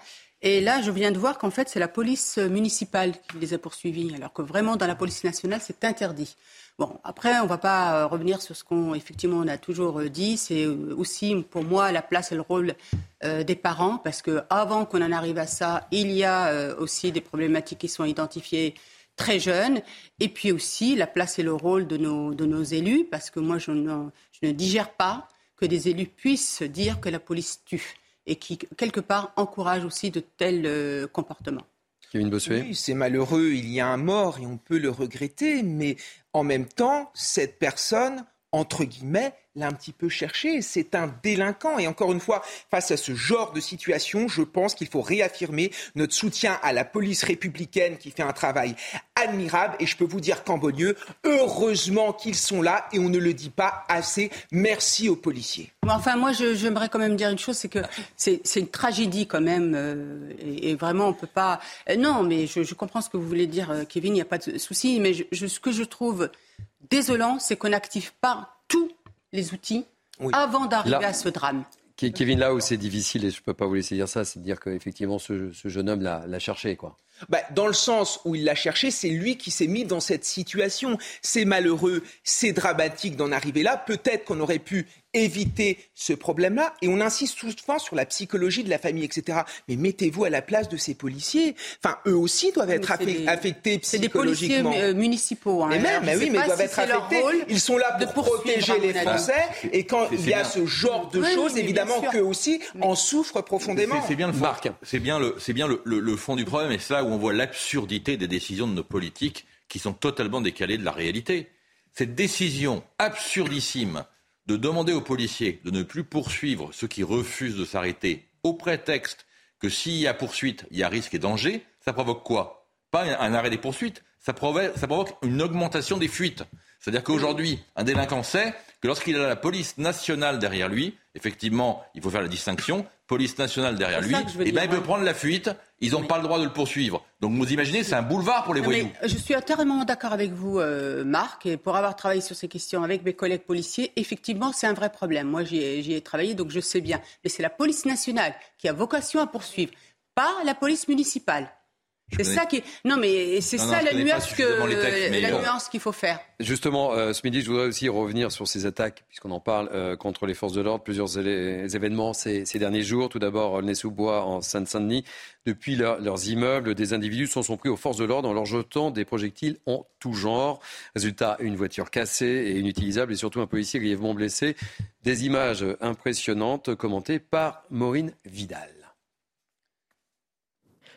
Et là, je viens de voir qu'en fait, c'est la police municipale qui les a poursuivis, alors que vraiment, dans la police nationale, c'est interdit. Bon, après, on ne va pas euh, revenir sur ce qu'on effectivement on a toujours euh, dit. C'est euh, aussi pour moi la place et le rôle des parents, parce que avant qu'on en arrive à ça, il y a aussi des problématiques qui sont identifiées très jeunes, et puis aussi la place et le rôle de nos, élus, parce que moi je ne digère pas que des élus puissent dire que la police tue et qui quelque part encourage aussi de tels comportements. Oui, c'est malheureux, il y a un mort et on peut le regretter, mais en même temps, cette personne, entre guillemets, l'a un petit peu cherché. C'est un délinquant. Et encore une fois, face à ce genre de situation, je pense qu'il faut réaffirmer notre soutien à la police républicaine qui fait un travail admirable. Et je peux vous dire qu'en Beaulieu, heureusement qu'ils sont là et on ne le dit pas assez. Merci aux policiers. Enfin, moi, j'aimerais quand même dire une chose, c'est que c'est une tragédie quand même. Euh, et, vraiment, on peut pas. Euh, non, mais je, comprends ce que vous voulez dire, euh, Kevin. Il n'y a pas de souci. Mais ce que je trouve désolant, c'est qu'on n'active pas tout les outils avant d'arriver à ce drame. Kevin, là où c'est difficile, et je ne peux pas vous laisser dire ça, c'est de dire qu'effectivement, ce, ce, jeune homme l'a cherché. quoi. Bah, dans le sens où il l'a cherché, c'est lui qui s'est mis dans cette situation. C'est malheureux, c'est dramatique d'en arriver là. Peut-être qu'on aurait pu éviter ce problème-là. Et on insiste souvent sur la psychologie de la famille, etc. Mais mettez-vous à la place de ces policiers. Enfin, eux aussi doivent être affectés psychologiquement. C'est des policiers euh, municipaux. Hein. Et même, mais oui, mais ils doivent être affectés. Ils sont là pour protéger les Français. Et quand il y a ce genre de choses, évidemment qu'eux aussi en souffrent profondément. C'est bien le fond. Bien le, bien le, le, fond du problème. Et c'est là où on voit l'absurdité des décisions de nos politiques qui sont totalement décalées de la réalité. Cette décision absurdissime de demander aux policiers de ne plus poursuivre ceux qui refusent de s'arrêter au prétexte que s'il y a poursuite, il y a risque et danger, ça provoque quoi? Pas un arrêt des poursuites, ça provoque, ça provoque une augmentation des fuites. C'est-à-dire qu'aujourd'hui, un délinquant sait que lorsqu'il a la police nationale derrière lui, effectivement, il faut faire la distinction, police nationale derrière lui, et eh ben, il peut prendre la fuite, ils n'ont pas le droit de le poursuivre. Donc vous imaginez, c'est un boulevard pour les voyous. je suis entièrement d'accord avec vous, euh, Marc, et pour avoir travaillé sur ces questions avec mes collègues policiers, effectivement, c'est un vrai problème. Moi, j'y ai, ai travaillé, donc je sais bien. Mais c'est la police nationale qui a vocation à poursuivre, pas la police municipale. C'est ça qui Non, mais c'est ça la nuance que la nuance qu'il faut faire. Justement, euh, ce midi, je voudrais aussi revenir sur ces attaques, puisqu'on en parle euh, contre les forces de l'ordre. Plusieurs événements ces, ces, derniers jours. Tout d'abord, le sous bois en Seine-Saint-Denis. Depuis leurs immeubles, des individus s'en sont pris aux forces de l'ordre en leur jetant des projectiles en tout genre. Résultat, une voiture cassée et inutilisable, et surtout un policier grièvement blessé. Des images impressionnantes commentées par Maureen Vidal.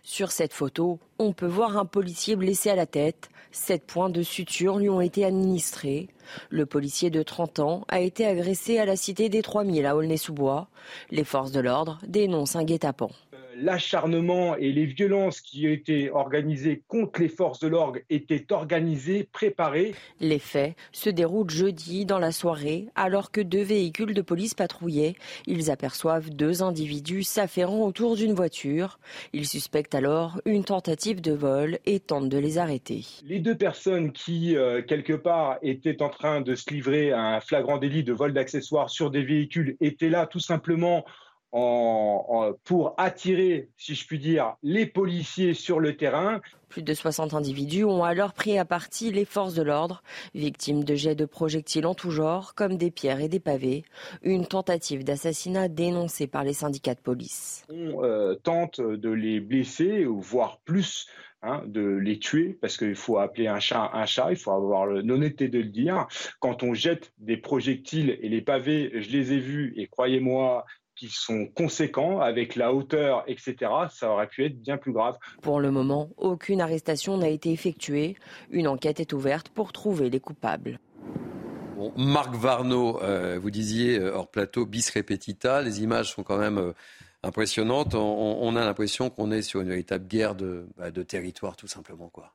Sur cette photo, on peut voir un policier blessé à la tête. Sept points de suture lui ont été administrés. Le policier de 30 ans a été agressé à la cité des 3000 à Aulnay-sous-Bois. Les forces de l'ordre dénoncent un guet-apens l'acharnement et les violences qui étaient organisées contre les forces de l'orgue étaient organisées, préparées. Les faits se déroulent jeudi dans la soirée alors que deux véhicules de police patrouillaient. Ils aperçoivent deux individus s'affairant autour d'une voiture. Ils suspectent alors une tentative de vol et tentent de les arrêter. Les deux personnes qui, euh, quelque part, étaient en train de se livrer à un flagrant délit de vol d'accessoires sur des véhicules étaient là tout simplement pour attirer, si je puis dire, les policiers sur le terrain. Plus de 60 individus ont alors pris à partie les forces de l'ordre, victimes de jets de projectiles en tout genre, comme des pierres et des pavés. Une tentative d'assassinat dénoncée par les syndicats de police. On euh, tente de les blesser, voire plus, Hein, de les tuer, parce qu'il faut appeler un chat un chat, il faut avoir l'honnêteté de le dire. Quand on jette des projectiles et les pavés, je les ai vus, et croyez-moi, qui sont conséquents avec la hauteur, etc., ça aurait pu être bien plus grave. Pour le moment, aucune arrestation n'a été effectuée. Une enquête est ouverte pour trouver les coupables. Marc Varno, euh, vous disiez euh, hors plateau bis repetita, les images sont quand même euh, impressionnante. On, a l'impression qu'on est sur une véritable guerre de, bah, de, territoire, tout simplement. Quoi.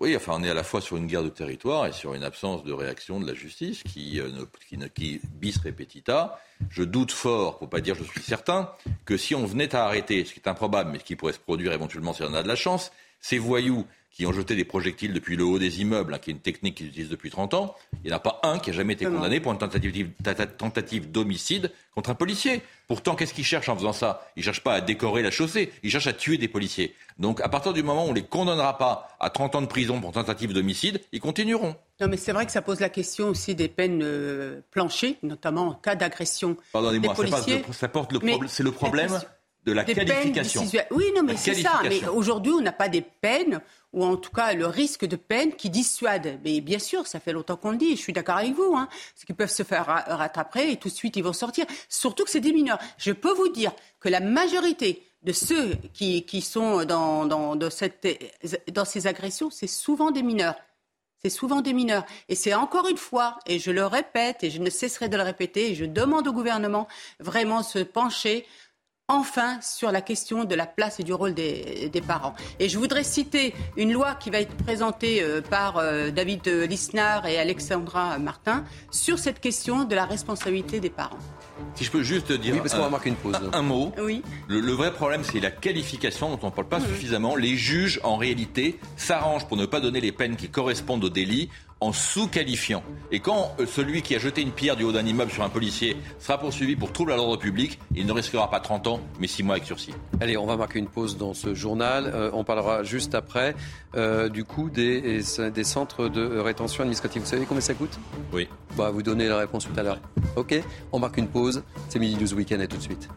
Oui, enfin, on est à la fois sur une guerre de territoire et sur une absence de réaction de la justice qui, euh, bis repetita. Je doute fort, pour pas dire je suis certain, que si on venait à arrêter, ce qui est improbable, mais ce qui pourrait se produire éventuellement si on a de la chance, ces voyous qui ont jeté des projectiles depuis le haut des immeubles, hein, qui est une technique qu'ils utilisent depuis 30 ans, il n'y en a pas un qui a jamais été condamné pour une tentative, tentative d'homicide contre un policier. Pourtant, qu'est-ce qu'ils cherchent en faisant ça? Ils ne cherchent pas à décorer la chaussée, ils cherchent à tuer des policiers. Donc, à partir du moment où on ne les condamnera pas à 30 ans de prison pour tentative d'homicide, ils continueront. Non, mais c'est vrai que ça pose la question aussi des peines euh, planchées, notamment en cas d'agression. Pardonnez-moi, ça, porte le problème. C'est le problème de la qualification. oui, non, mais c'est ça. Mais aujourd'hui, on n'a pas des peines ou en tout cas le risque de peine qui dissuade. Mais bien sûr, ça fait longtemps qu'on le dit, je suis d'accord avec vous, hein, parce qu'ils peuvent se faire rattraper et tout de suite ils vont sortir. Surtout que c'est des mineurs. Je peux vous dire que la majorité de ceux qui, qui sont dans, dans ces agressions, c'est souvent des mineurs. C'est souvent des mineurs. Et c'est encore une fois, et je le répète, et je ne cesserai de le répéter, et je demande au gouvernement vraiment se pencher enfin sur la question de la place et du rôle des, parents. Et je voudrais citer une loi qui va être présentée euh, par euh, David Lisnard et Alexandra Martin sur cette question de la responsabilité des parents. Si je peux juste dire un, mot. Oui. Le, vrai problème, c'est la qualification dont on ne parle pas suffisamment. Les juges, en réalité, s'arrangent pour ne pas donner les peines qui correspondent au délit en sous-qualifiant. Et quand euh, celui qui a jeté une pierre du haut d'un immeuble sur un policier sera poursuivi pour trouble à l'ordre public, il ne risquera pas 30 ans, mais 6 mois avec sursis. Allez, on va marquer une pause dans ce journal. Euh, on parlera juste après euh, du coup des, des, centres de rétention administrative. Vous savez combien ça coûte? Oui. Bah, vous donnez la réponse tout à l'heure. Ok, on marque une pause. C'est Midi News Weekend et tout de suite.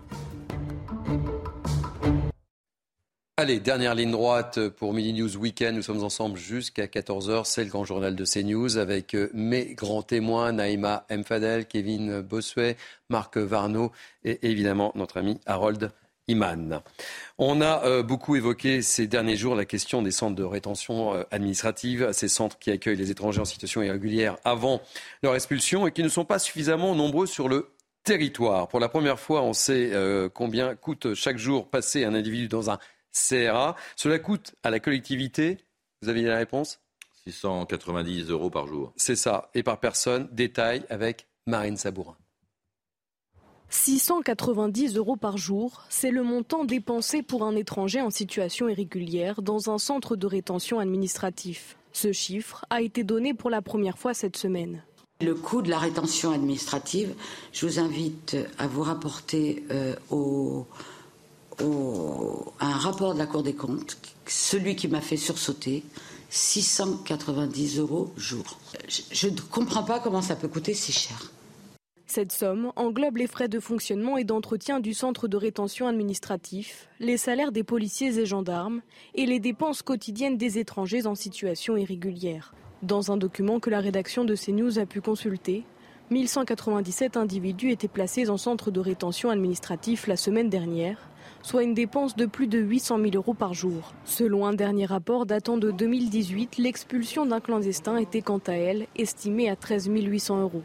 Allez, dernière ligne droite pour Mini News Weekend. Nous sommes ensemble jusqu'à 14h. C'est le grand journal de CNews avec euh, mes grands témoins, Naïma Mfadel, Kevin Bossuet, Marc Varno et évidemment notre ami Harold Iman. On a euh, beaucoup évoqué ces derniers jours la question des centres de rétention euh, administrative, ces centres qui accueillent les étrangers en situation irrégulière avant leur expulsion et qui ne sont pas suffisamment nombreux sur le territoire. Pour la première fois, on sait combien coûte chaque jour passer un individu dans un CRA. Cela coûte à la collectivité, vous avez la réponse 690 euros par jour. C'est ça, et par personne. Détail avec Marine Sabourin. 690 euros par jour, c'est le montant dépensé pour un étranger en situation irrégulière dans un centre de rétention administratif. Ce chiffre a été donné pour la première fois cette semaine. Le coût de la rétention administrative, je vous invite à vous rapporter euh, au un rapport de la Cour des comptes, celui qui m'a fait sursauter, 690 euros jour. Je ne comprends pas comment ça peut coûter si cher. Cette somme englobe les frais de fonctionnement et d'entretien du centre de rétention administratif, les salaires des policiers et gendarmes et les dépenses quotidiennes des étrangers en situation irrégulière. Dans un document que la rédaction de CNews a pu consulter, 1197 individus étaient placés en centre de rétention administratif la semaine dernière, soit une dépense de plus de 800 000 euros par jour. Selon un dernier rapport datant de 2018, l'expulsion d'un clandestin était quant à elle estimée à 13 800 euros.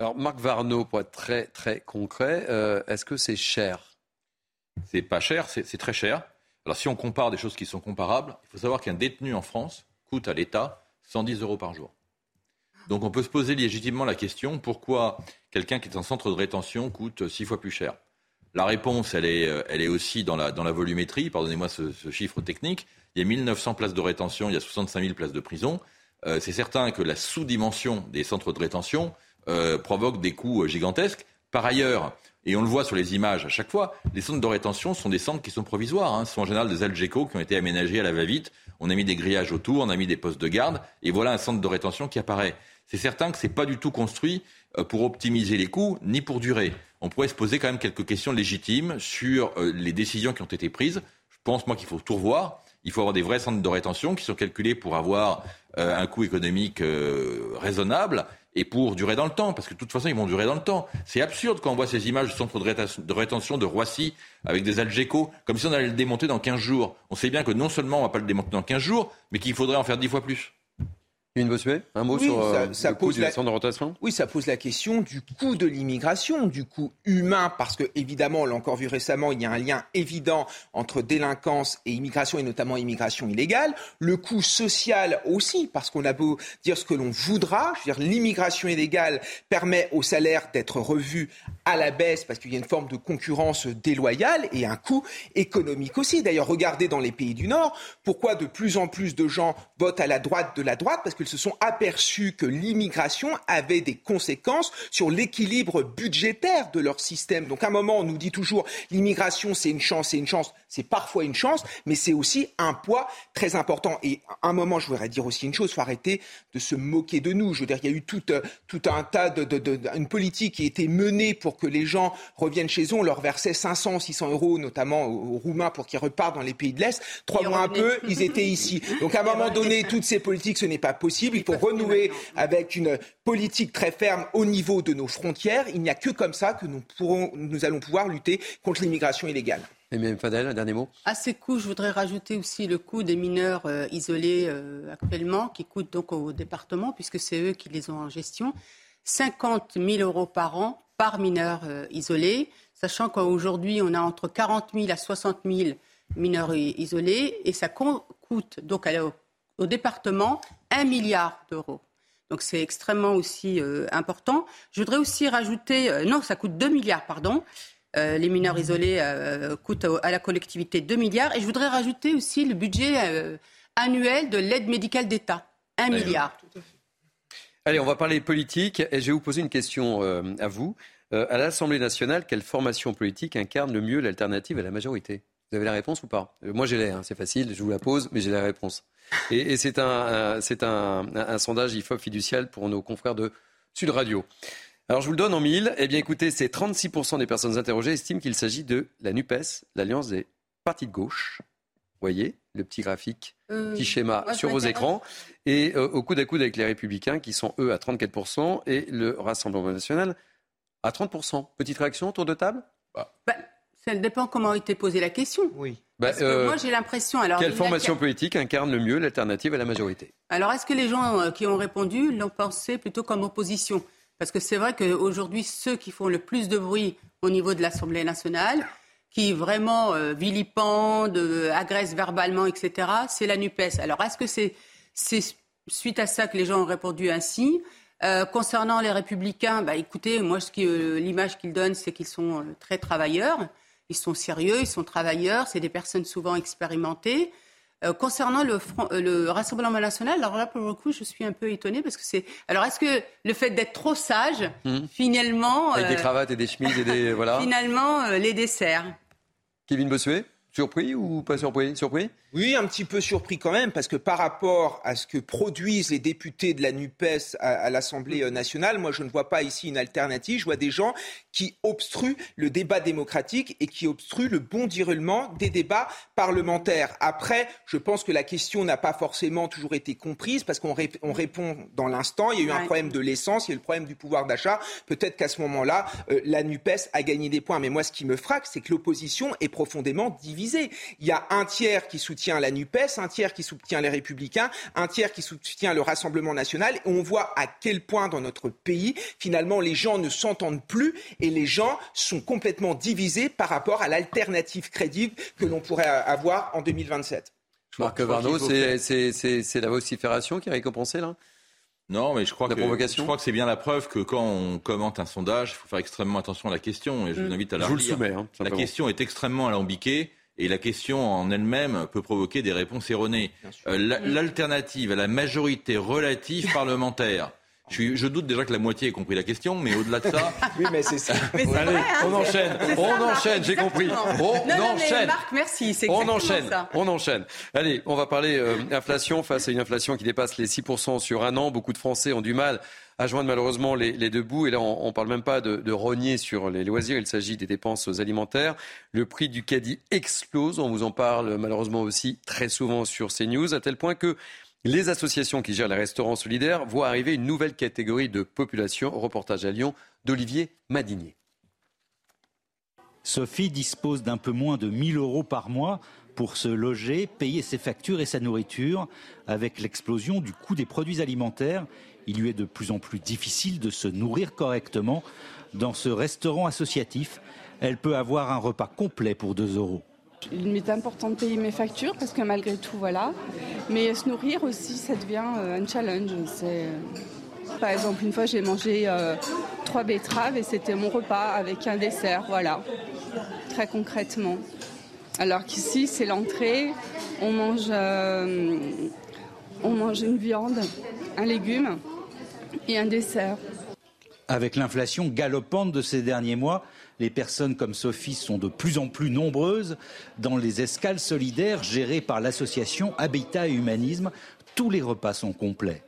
Alors Marc Varno, pour être très très concret, euh, est-ce que c'est cher? C'est pas cher, c'est très cher. Alors si on compare des choses qui sont comparables, il faut savoir qu'un détenu en France coûte à l'État 110 euros par jour. Donc on peut se poser légitimement la question pourquoi quelqu'un qui est en centre de rétention coûte six fois plus cher? La réponse, elle est, euh, elle est aussi dans la, dans la volumétrie. Pardonnez-moi ce, ce, chiffre technique. Il y a 1900 places de rétention, il y a 65 000 places de prison. Euh, c'est certain que la sous-dimension des centres de rétention euh, provoque des coûts euh, gigantesques. Par ailleurs, et on le voit sur les images à chaque fois, les centres de rétention sont des centres qui sont provisoires. Hein. Ce sont en général des Algeco qui ont été aménagés à la va-vite. On a mis des grillages autour, on a mis des postes de garde, et voilà un centre de rétention qui apparaît. C'est certain que ce n'est pas du tout construit euh, pour optimiser les coûts, ni pour durer. On pourrait se poser quand même quelques questions légitimes sur euh, les décisions qui ont été prises. Je pense, moi, qu'il faut tout revoir. Il faut avoir des vrais centres de rétention qui sont calculés pour avoir euh, un coût économique euh, raisonnable et pour durer dans le temps, parce que de toute façon, ils vont durer dans le temps. C'est absurde quand on voit ces images du centre de rétention de Roissy avec des Algeco, comme si on allait le démonter dans 15 jours. On sait bien que non seulement on ne va pas le démonter dans 15 jours, mais qu'il faudrait en faire 10 fois plus. Une Bossuet, un mot sur euh, ça, le pose la... de rotation? Oui, ça pose la question du coût de l'immigration, du coût humain, parce que évidemment, on l'a encore vu récemment, il y a un lien évident entre délinquance et immigration, et notamment immigration illégale. Le coût social aussi, parce qu'on a beau dire ce que l'on voudra, je veux dire, l'immigration illégale permet au salaire d'être revu à la baisse, parce qu'il y a une forme de concurrence déloyale, et un coût économique aussi. D'ailleurs, regardez dans les pays du Nord, pourquoi de plus en plus de gens votent à la droite de la droite, parce que ils se sont aperçus que l'immigration avait des conséquences sur l'équilibre budgétaire de leur système. Donc à un moment, on nous dit toujours l'immigration, c'est une chance, c'est une chance, c'est parfois une chance, mais c'est aussi un poids très important. Et à un moment, je voudrais dire aussi une chose, il faut arrêter de se moquer de nous. Je veux dire, il y a eu tout, euh, tout un tas de, de, une politique qui a été menée pour que les gens reviennent chez eux. On leur versait 500, 600 euros, notamment aux Roumains, pour qu'ils repartent dans les pays de l'Est. Trois mois un peu, ils étaient ici. Donc à un moment donné, toutes ces politiques, ce n'est pas possible. Il faut renouer avec une politique très ferme au niveau de nos frontières. Il n'y a que comme ça que nous, pourrons, nous allons pouvoir lutter contre l'immigration illégale. Et même Fadel, un dernier mot? À ces coûts, je voudrais rajouter aussi le coût des mineurs euh, isolés euh, actuellement, qui coûtent donc au département, puisque c'est eux qui les ont en gestion. 50 000 euros par an par mineur euh, isolé, sachant qu'aujourd'hui, on a entre 40 000 à 60 000 mineurs isolés, et ça coûte donc au département 1 milliard d'euros. Donc c'est extrêmement aussi euh, important. Je voudrais aussi rajouter, euh, non, ça coûte 2 milliards, pardon. Euh, les mineurs isolés coûtent à la collectivité 2 milliards. Et je voudrais rajouter aussi le budget annuel de l'aide médicale d'État, 1 milliard. Allez, on va parler politique et je vais vous poser une question à vous. à l'Assemblée nationale, quelle formation politique incarne le mieux l'alternative à la majorité? Vous avez la réponse ou pas? Moi j'ai l'air, hein, c'est facile, je vous la pose, mais j'ai la réponse. Et, c'est un, un, sondage IFOP fiducial pour nos confrères de Sud Radio. Alors je vous le donne en mille. Eh bien écoutez, c'est 36% des personnes interrogées estiment qu'il s'agit de la NUPES, l'Alliance des partis de gauche. Vous voyez le petit graphique, euh, petit schéma sur vos écrans. Et euh, au coude à coude avec les Républicains qui sont eux à 34% et le Rassemblement national à 30%. Petite réaction, tour de table? Bah, Ça dépend comment a été posée la question. Oui. Bah, Parce que euh, moi, j'ai l'impression. Alors, quelle formation politique incarne le mieux l'alternative à la majorité? Alors, est-ce que les gens euh, qui ont répondu l'ont pensé plutôt comme opposition? Parce que c'est vrai qu'aujourd'hui, ceux qui font le plus de bruit au niveau de l'Assemblée nationale, qui vraiment euh, vilipendent, agressent verbalement, etc., c'est la NUPES. Alors, est-ce que c'est suite à ça que les gens ont répondu ainsi? Concernant les républicains, bah, écoutez, moi, l'image qu'ils donnent, c'est qu'ils sont très travailleurs. Ils sont sérieux, ils sont travailleurs, c'est des personnes souvent expérimentées. Euh, concernant le, euh, le, Rassemblement national, alors là, pour le coup, je suis un peu étonnée parce que c'est. Alors, est-ce que le fait d'être trop sage, hmm. finalement. Avec des euh, cravates et des chemises et des. Voilà. finalement, les desserts? Kevin Bossuet Surpris ou pas surpris? Surpris? Oui, un petit peu surpris quand même, parce que par rapport à ce que produisent les députés de la NUPES à, l'Assemblée nationale, moi je ne vois pas ici une alternative. Je vois des gens qui obstruent le débat démocratique et qui obstruent le bon déroulement des débats parlementaires. Après, je pense que la question n'a pas forcément toujours été comprise, parce qu'on répond dans l'instant. Il y a eu un problème de l'essence, il y a eu le problème du pouvoir d'achat. Peut-être qu'à ce moment-là, euh, la NUPES a gagné des points. Mais moi, ce qui me frappe, c'est que l'opposition est profondément divisée. Il y a un tiers qui soutient la NUPES, un tiers qui soutient les Républicains, un tiers qui soutient le Rassemblement national. Et on voit à quel point dans notre pays, finalement, les gens ne s'entendent plus et les gens sont complètement divisés par rapport à l'alternative crédible que l'on pourrait avoir en 2027. Marc Varno, c'est la vocifération qui a récompensé là? Non, mais je crois, que, je crois que c'est bien la preuve que quand on commente un sondage, il faut faire extrêmement attention à la question. Et je vous mm. invite à la je relire. Hein, la question est extrêmement alambiquée. Et la question en elle-même peut provoquer des réponses erronées. Euh, l'alternative à la majorité relative parlementaire, je, doute déjà que la moitié ait compris la question, mais au-delà de ça. oui, mais c'est ça. Allez, hein, on enchaîne. On enchaîne, j'ai compris. On non, enchaîne. Marc, merci. On enchaîne. Ça. On enchaîne. Allez, on va parler euh, inflation face à une inflation qui dépasse les 6% sur un an. Beaucoup de Français ont du mal à joindre malheureusement les, deux bouts. Et là, on ne parle même pas de, de, rogner sur les loisirs, il s'agit des dépenses alimentaires. Le prix du caddie explose, on vous en parle malheureusement aussi très souvent sur CNews, à tel point que les associations qui gèrent les restaurants solidaires voient arriver une nouvelle catégorie de population. Reportage à Lyon d'Olivier Madinier. Sophie dispose d'un peu moins de 1000 euros par mois pour se loger, payer ses factures et sa nourriture. Avec l'explosion du coût des produits alimentaires, il lui est de plus en plus difficile de se nourrir correctement. Dans ce restaurant associatif, elle peut avoir un repas complet pour 2 euros. Il m'est important de payer mes factures parce que malgré tout, voilà. Mais se nourrir aussi, ça devient euh, un challenge. Euh, par exemple, une fois, j'ai mangé euh, trois betteraves et c'était mon repas avec un dessert, voilà. Très concrètement. Alors qu'ici, c'est l'entrée, on mange, on mange une viande, un légume et un dessert. Avec l'inflation galopante de ces derniers mois, les personnes comme Sophie sont de plus en plus nombreuses dans les escales solidaires gérées par l'association Habitat et Humanisme. Tous les repas sont complets.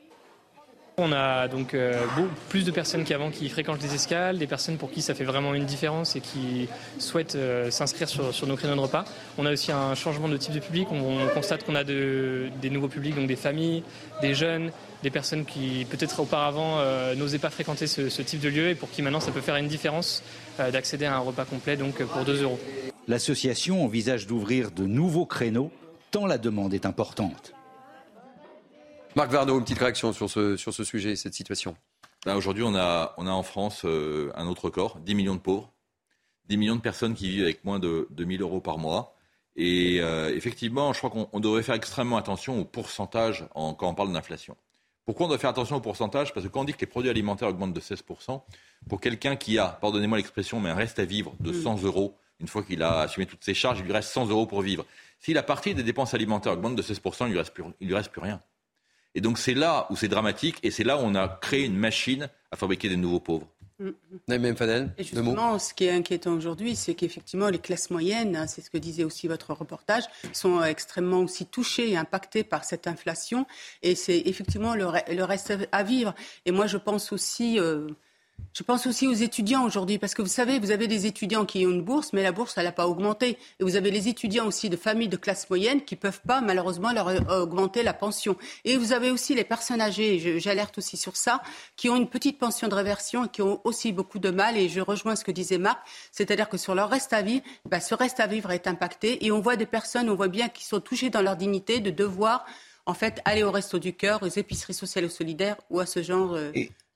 On a donc euh, plus de personnes qu'avant qui fréquentent les escales, des personnes pour qui ça fait vraiment une différence et qui souhaitent euh, s'inscrire sur, nos créneaux de repas. On a aussi un changement de type de public. On, constate qu'on a des nouveaux publics, donc des familles, des jeunes, des personnes qui peut-être auparavant euh, n'osaient pas fréquenter ce, ce, type de lieu et pour qui maintenant ça peut faire une différence d'accéder à un repas complet donc pour 2 euros. L'association envisage d'ouvrir de nouveaux créneaux tant la demande est importante. Marc Varno, une petite réaction sur ce, sur ce sujet, cette situation. Ben, aujourd'hui, on a, on a en France euh, un autre record, 10 millions de pauvres, 10 millions de personnes qui vivent avec moins de, de 1000 euros par mois. Et euh, effectivement, je crois qu'on devrait faire extrêmement attention au pourcentage quand on parle d'inflation. Pourquoi on doit faire attention au pourcentage? Parce que quand on dit que les produits alimentaires augmentent de 16%, pour quelqu'un qui a, pardonnez-moi l'expression, mais un reste à vivre de 100 mm. euros, une fois qu'il a assumé toutes ses charges, il lui reste 100 euros pour vivre. Si la partie des dépenses alimentaires augmente de 16%, il ne lui, reste lui reste plus rien. Et donc c'est là où c'est dramatique et c'est là où on a créé une machine à fabriquer des nouveaux pauvres. Même Fadel, et justement, ce qui est inquiétant aujourd'hui, c'est qu'effectivement, les classes moyennes, hein, c'est ce que disait aussi votre reportage, sont extrêmement aussi touchées et impactées par cette inflation. Et c'est effectivement le, reste à vivre. Et moi, je pense aussi, euh, je pense aussi aux étudiants aujourd'hui, parce que vous savez, vous avez des étudiants qui ont une bourse, mais la bourse, elle n'a pas augmenté. Et vous avez les étudiants aussi de familles de classe moyenne qui ne peuvent pas, malheureusement, leur euh, augmenter la pension. Et vous avez aussi les personnes âgées, j'alerte aussi sur ça, qui ont une petite pension de réversion et qui ont aussi beaucoup de mal. Et je rejoins ce que disait Marc, c'est-à-dire que sur leur reste à vivre, bah, ce reste à vivre est impacté. Et on voit des personnes, on voit bien, qui sont touchées dans leur dignité de devoir en fait, aller au resto du cœur, aux épiceries sociales ou solidaires ou à ce genre. Euh,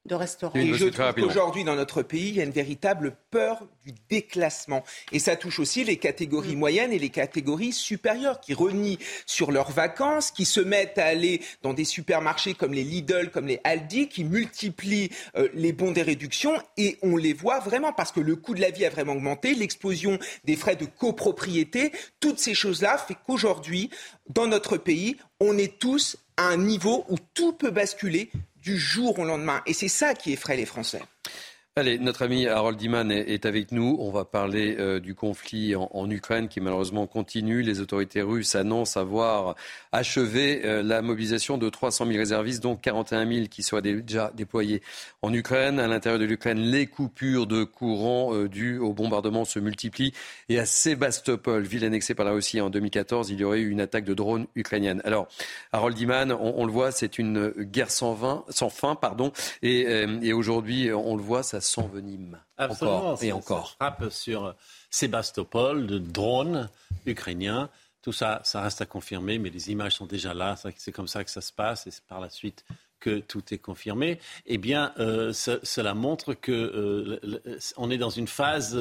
de restaurants. Et je trouve qu'aujourd'hui, dans notre pays, il y a une véritable peur du déclassement. Et ça touche aussi les catégories mm. moyennes et les catégories supérieures qui renient sur leurs vacances, qui se mettent à aller dans des supermarchés comme les Lidl, comme les Aldi, qui multiplient euh, les bons des réductions. Et on les voit vraiment parce que le coût de la vie a vraiment augmenté, l'explosion des frais de copropriété, toutes ces choses-là fait qu'aujourd'hui, dans notre pays, on est tous à un niveau où tout peut basculer du jour au lendemain. Et c'est ça qui effraie les Français. Allez, notre ami Harold Iman est, avec nous. On va parler euh, du conflit en, Ukraine qui malheureusement continue. Les autorités russes annoncent avoir achevé euh, la mobilisation de 300 000 réservistes, dont 41 000 qui soient déjà déployés en Ukraine. À l'intérieur de l'Ukraine, les coupures de courant euh, dues au bombardement se multiplient. Et à Sébastopol, ville annexée par la Russie en 2014, il y aurait eu une attaque de drones ukrainienne. Alors, Harold Iman, on, le voit, c'est une guerre sans, sans fin. Pardon. Et, et aujourd'hui, on le voit, ça s'envenime encore et encore. frappe sur Sébastopol de drones ukrainiens. Tout ça, ça reste à confirmer, mais les images sont déjà là. C'est comme ça que ça se passe et c'est par la suite que tout est confirmé. Eh bien, euh, cela montre que euh, on est dans une phase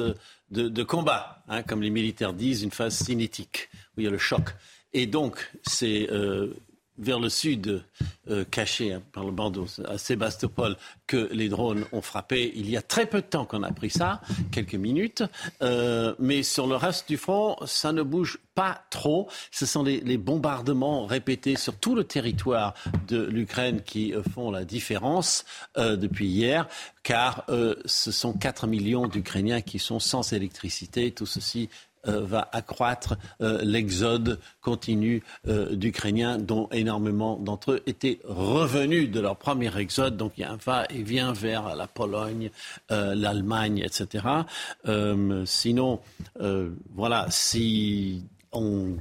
de, combat, hein, comme les militaires disent, une phase cinétique où il y a le choc. Et donc, c'est euh, vers le sud, euh, caché hein, par le bandeau à Sébastopol, que les drones ont frappé. Il y a très peu de temps qu'on a pris ça, quelques minutes. Euh, mais sur le reste du front, ça ne bouge pas trop. Ce sont les, bombardements répétés sur tout le territoire de l'Ukraine qui euh, font la différence depuis hier, car ce sont 4 millions d'Ukrainiens qui sont sans électricité. Tout ceci euh, va accroître euh, l'exode continu euh, d'Ukrainiens dont énormément d'entre eux étaient revenus de leur premier exode. Donc il y a un va-et-vient vers la Pologne, l'Allemagne, etc. sinon, voilà, si on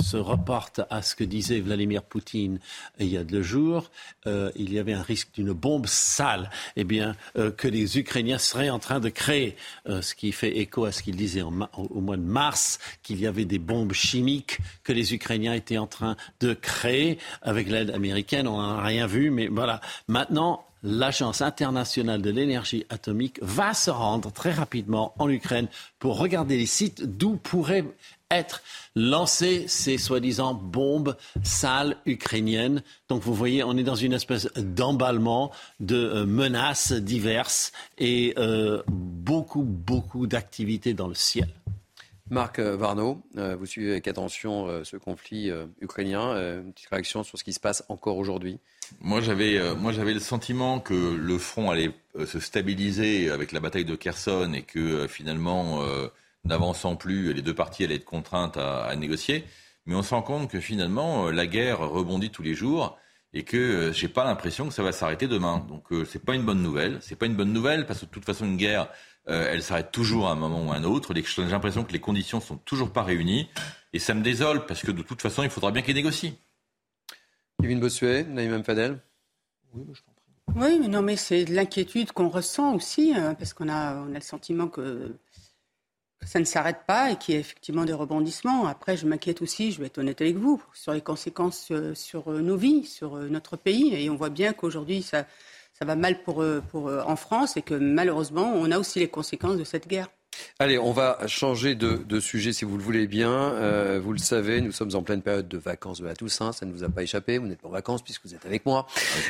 se reporte à ce que disait Vladimir Poutine il y a deux jours, euh, il y avait un risque d'une bombe sale, eh bien, euh, que les Ukrainiens seraient en train de créer, euh, ce qui fait écho à ce qu'il disait au mois de mars, qu'il y avait des bombes chimiques que les Ukrainiens étaient en train de créer avec l'aide américaine. On n'en a rien vu, mais voilà. Maintenant, l'Agence internationale de l'énergie atomique va se rendre très rapidement en Ukraine pour regarder les sites d'où pourraient être lancées ces soi-disant bombes sales ukrainiennes. Donc vous voyez, on est dans une espèce d'emballement de euh, menaces diverses et euh, beaucoup, beaucoup d'activités dans le ciel. Marc euh, Varno, vous suivez avec attention ce conflit ukrainien. Une petite réaction sur ce qui se passe encore aujourd'hui? Moi, j'avais, le sentiment que le front allait se stabiliser avec la bataille de Kherson et que finalement n'avançant plus, les deux parties allaient être contraintes à, négocier. Mais on se rend compte que finalement, euh, la guerre rebondit tous les jours et que euh, j'ai pas l'impression que ça va s'arrêter demain. Donc euh, c'est pas une bonne nouvelle. C'est pas une bonne nouvelle parce que de toute façon une guerre, elle s'arrête toujours à un moment ou à un autre. J'ai l'impression que les conditions sont toujours pas réunies et ça me désole parce que de toute façon il faudra bien qu'ils négocient. Kevin Bossuet, Naïm Fadel. Oui, je Oui, mais non, mais c'est de l'inquiétude qu'on ressent aussi hein, parce qu'on a, on a le sentiment que ça ne s'arrête pas et qu'il y a effectivement des rebondissements. Après, je m'inquiète aussi, je vais être honnête avec vous, sur les conséquences euh, sur euh, nos vies, sur euh, notre pays. Et on voit bien qu'aujourd'hui, ça, ça va mal pour, pour, en France et que malheureusement, on a aussi les conséquences de cette guerre. Allez, on va changer de, sujet si vous le voulez bien. vous le savez, nous sommes en pleine période de vacances de la Toussaint. Ça ne vous a pas échappé. Vous n'êtes pas en vacances puisque vous êtes avec moi.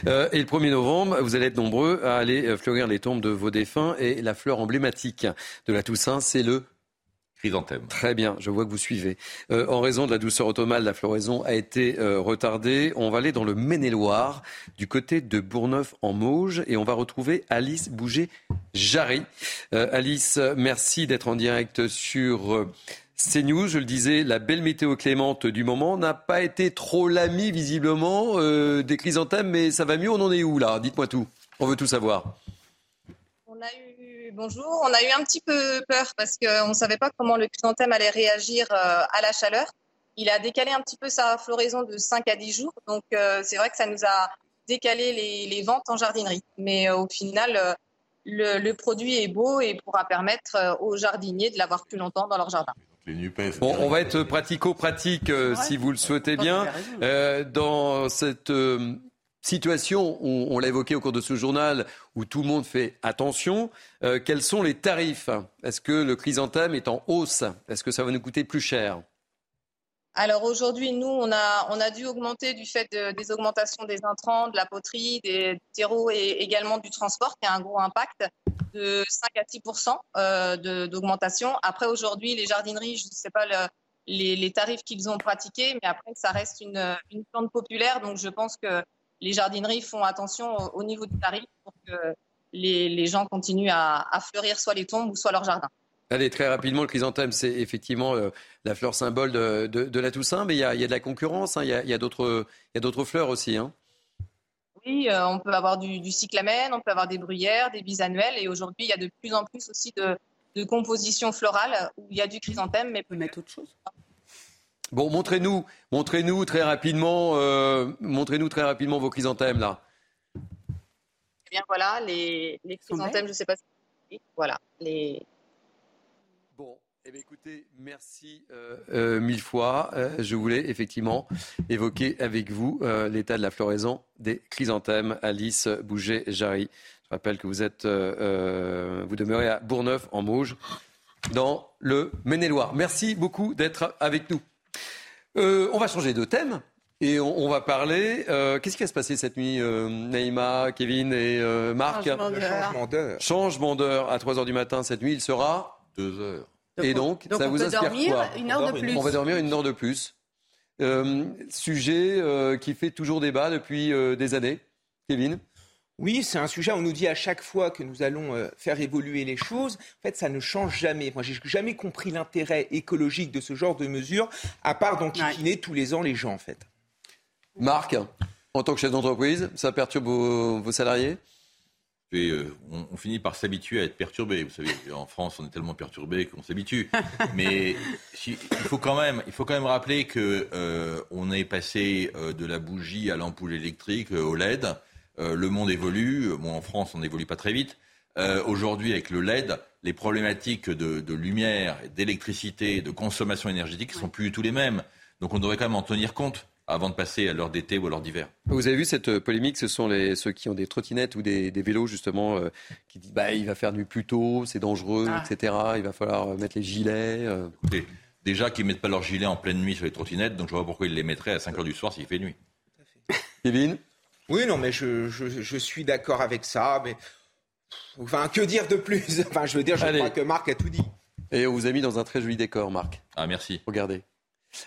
et le 1er novembre, vous allez être nombreux à aller fleurir les tombes de vos défunts. Et la fleur emblématique de la Toussaint, c'est le Très bien, je vois que vous suivez. Euh, en raison de la douceur automnale, la floraison a été euh, retardée. On va aller dans le Maine-et-Loire, du côté de Bourneuf-en-Mauge, et on va retrouver Alice Bouget-Jarry. Euh, Alice, merci d'être en direct sur CNews. Je le disais, la belle météo clémente du moment n'a pas été trop l'ami, visiblement, des chrysanthèmes, mais ça va mieux. On en est où, là? Dites-moi tout. On veut tout savoir. On a eu bonjour. On a eu un petit peu peur parce qu'on ne savait pas comment le chrysanthème allait réagir euh, à la chaleur. Il a décalé un petit peu sa floraison de 5 à 10 jours. Donc, euh, c'est vrai que ça nous a décalé les, ventes en jardinerie. Mais euh, au final, le, produit est beau et pourra permettre aux jardiniers de l'avoir plus longtemps dans leur jardin. Bon, on va être pratico-pratique si vous le souhaitez bien. dans cette situation, on, l'a évoqué au cours de ce journal, où tout le monde fait attention. Euh, quels sont les tarifs? Est-ce que le chrysanthème est en hausse? Est-ce que ça va nous coûter plus cher? Alors aujourd'hui, nous, on a, on dû augmenter du fait des augmentations des intrants, de la poterie, des terreaux et également du transport, qui a un gros impact de 5 à 6% euh, d'augmentation. Après, aujourd'hui, les jardineries, je ne sais pas les, tarifs qu'ils ont pratiqués, mais après, ça reste une, une plante populaire. Donc, je pense que les jardineries font attention au, niveau du tarif pour que les, gens continuent à, fleurir soit les tombes ou soit leur jardin. Allez, très rapidement, le chrysanthème, c'est effectivement euh, la fleur symbole de, la Toussaint, mais il y a, de la concurrence, hein. il y a, d'autres fleurs aussi. Hein. Oui, euh, on peut avoir du, cyclamène, on peut avoir des bruyères, des bisannuelles, et aujourd'hui, il y a de plus en plus aussi de, de compositions florales où il y a du chrysanthème, mais peut mettre autre chose? Bon, montrez-nous, montrez-nous très rapidement, euh, montrez-nous très rapidement vos chrysanthèmes là. Eh bien voilà, les, chrysanthèmes, je ne sais pas si voilà les. Bon, eh bien, écoutez, merci euh, euh, mille fois. je voulais effectivement évoquer avec vous l'état de la floraison des chrysanthèmes. Alice Bouget-Jarry. Je rappelle que vous êtes, vous demeurez à Bourneuf en Mauge, dans le Maine-et-Loire. Merci beaucoup d'être avec nous. Euh, on va changer de thème. Et on, va parler. Euh, qu'est-ce qui va se passer cette nuit, euh, Naïma, Kevin et Marc Changement d'heure. Changement d'heure à 3 h du matin cette nuit. Il sera 2 heures. et donc, ça vous inspire quoi une heure de plus. On va dormir une heure de plus. sujet qui fait toujours débat depuis des années. Kevin Oui, c'est un sujet, on nous dit à chaque fois que nous allons euh, faire évoluer les choses. En fait, ça ne change jamais. Moi, j'ai jamais compris l'intérêt écologique de ce genre de mesures, à part d'enquiquiner tous les ans les gens, en fait. Marc, en tant que chef d'entreprise, ça perturbe vos, salariés? Euh, on, finit par s'habituer à être perturbé. Vous savez, en France, on est tellement perturbé qu'on s'habitue. Mais il faut quand même, il faut quand même rappeler que euh, on est passé de la bougie à l'ampoule électrique au LED. Euh, le monde évolue. Bon, en France, on n'évolue pas très vite. Euh, aujourd'hui, avec le LED, les problématiques de, lumière, d'électricité, de consommation énergétique ne sont plus du tout les mêmes. Donc on devrait quand même en tenir compte avant de passer à l'heure d'été ou à l'heure d'hiver. Vous avez vu cette euh, polémique Ce sont les, ceux qui ont des trottinettes ou des, vélos, justement, qui disent bah, il va faire nuit plus tôt, c'est dangereux, ah. etc. Il va falloir mettre les gilets. déjà qu'ils ne mettent pas leurs gilets en pleine nuit sur les trottinettes, donc je vois pas pourquoi ils les mettraient à 5 h du soir s'il fait nuit. Kevin? Oui, non, mais je, je, suis d'accord avec ça. Mais enfin, que dire de plus? Enfin, je veux dire, je crois que Marc a tout dit. Et on vous a mis dans un très joli décor, Marc. Ah, merci. Regardez.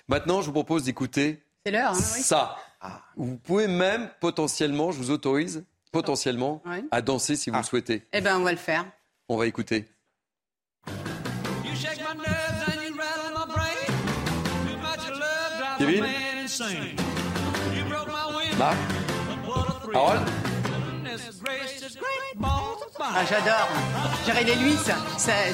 Maintenant, je vous propose d'écouter. C'est l'heure. Hein, ça. Ah. Vous pouvez même potentiellement, je vous autorise potentiellement à danser si vous le ah. souhaitez. Eh ben, on va le faire. On va écouter. Kevin Marc ah, j'adore. Jérémy Lewis, c'est.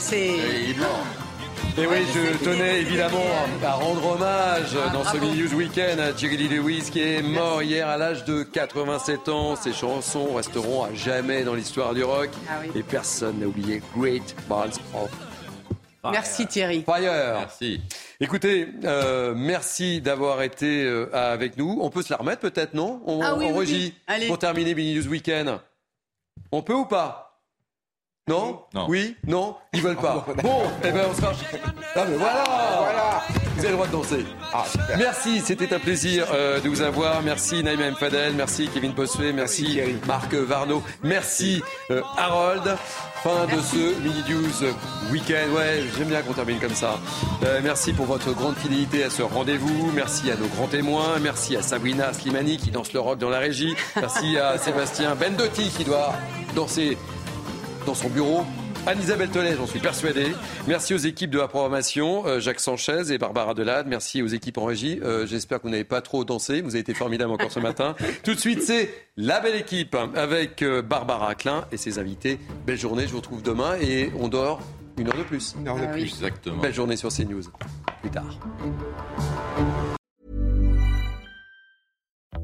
Et oui, je tenais évidemment à rendre hommage dans ce News Weekend à Jerry Lee Lewis qui est mort hier à l'âge de 87 ans. Ses chansons resteront à jamais dans l'histoire du rock ah et personne n'a oublié Great Balls of Merci Thierry. Fire. Merci. Écoutez, euh, merci d'avoir été euh, avec nous. On peut se la remettre peut-être, non? On, ah oui, pour terminer Mini News Weekend. On peut ou pas? Non, Oui? Non? Ils veulent pas. bon, eh ben on sera. Ah mais voilà, voilà. Vous avez le droit de danser. Ah, merci, c'était un plaisir euh, de vous avoir. Merci Naïma M. Fadel, merci Kevin Bossuet, merci, Marc Varno, merci Harold. Fin de ce Mini News Weekend. Ouais, j'aime bien qu'on termine comme ça. Euh, merci pour votre grande fidélité à ce rendez-vous. Merci à nos grands témoins. Merci à Sabrina Slimani qui danse le rock dans la régie. Merci à Sébastien Bendotti qui doit danser dans son bureau. Anne-Isabelle Tollet, j'en suis persuadé. Merci aux équipes de la programmation, euh, Jacques Sanchez et Barbara Delade. Merci aux équipes en régie. Euh, j'espère que vous n'avez pas trop dansé. Vous avez été formidable encore ce matin. Tout de suite, c'est la belle équipe avec euh, Barbara Klein et ses invités. Belle journée, je vous retrouve demain et on dort une heure de plus. Une heure de ah plus. Exactement. Belle journée sur CNews. Plus tard.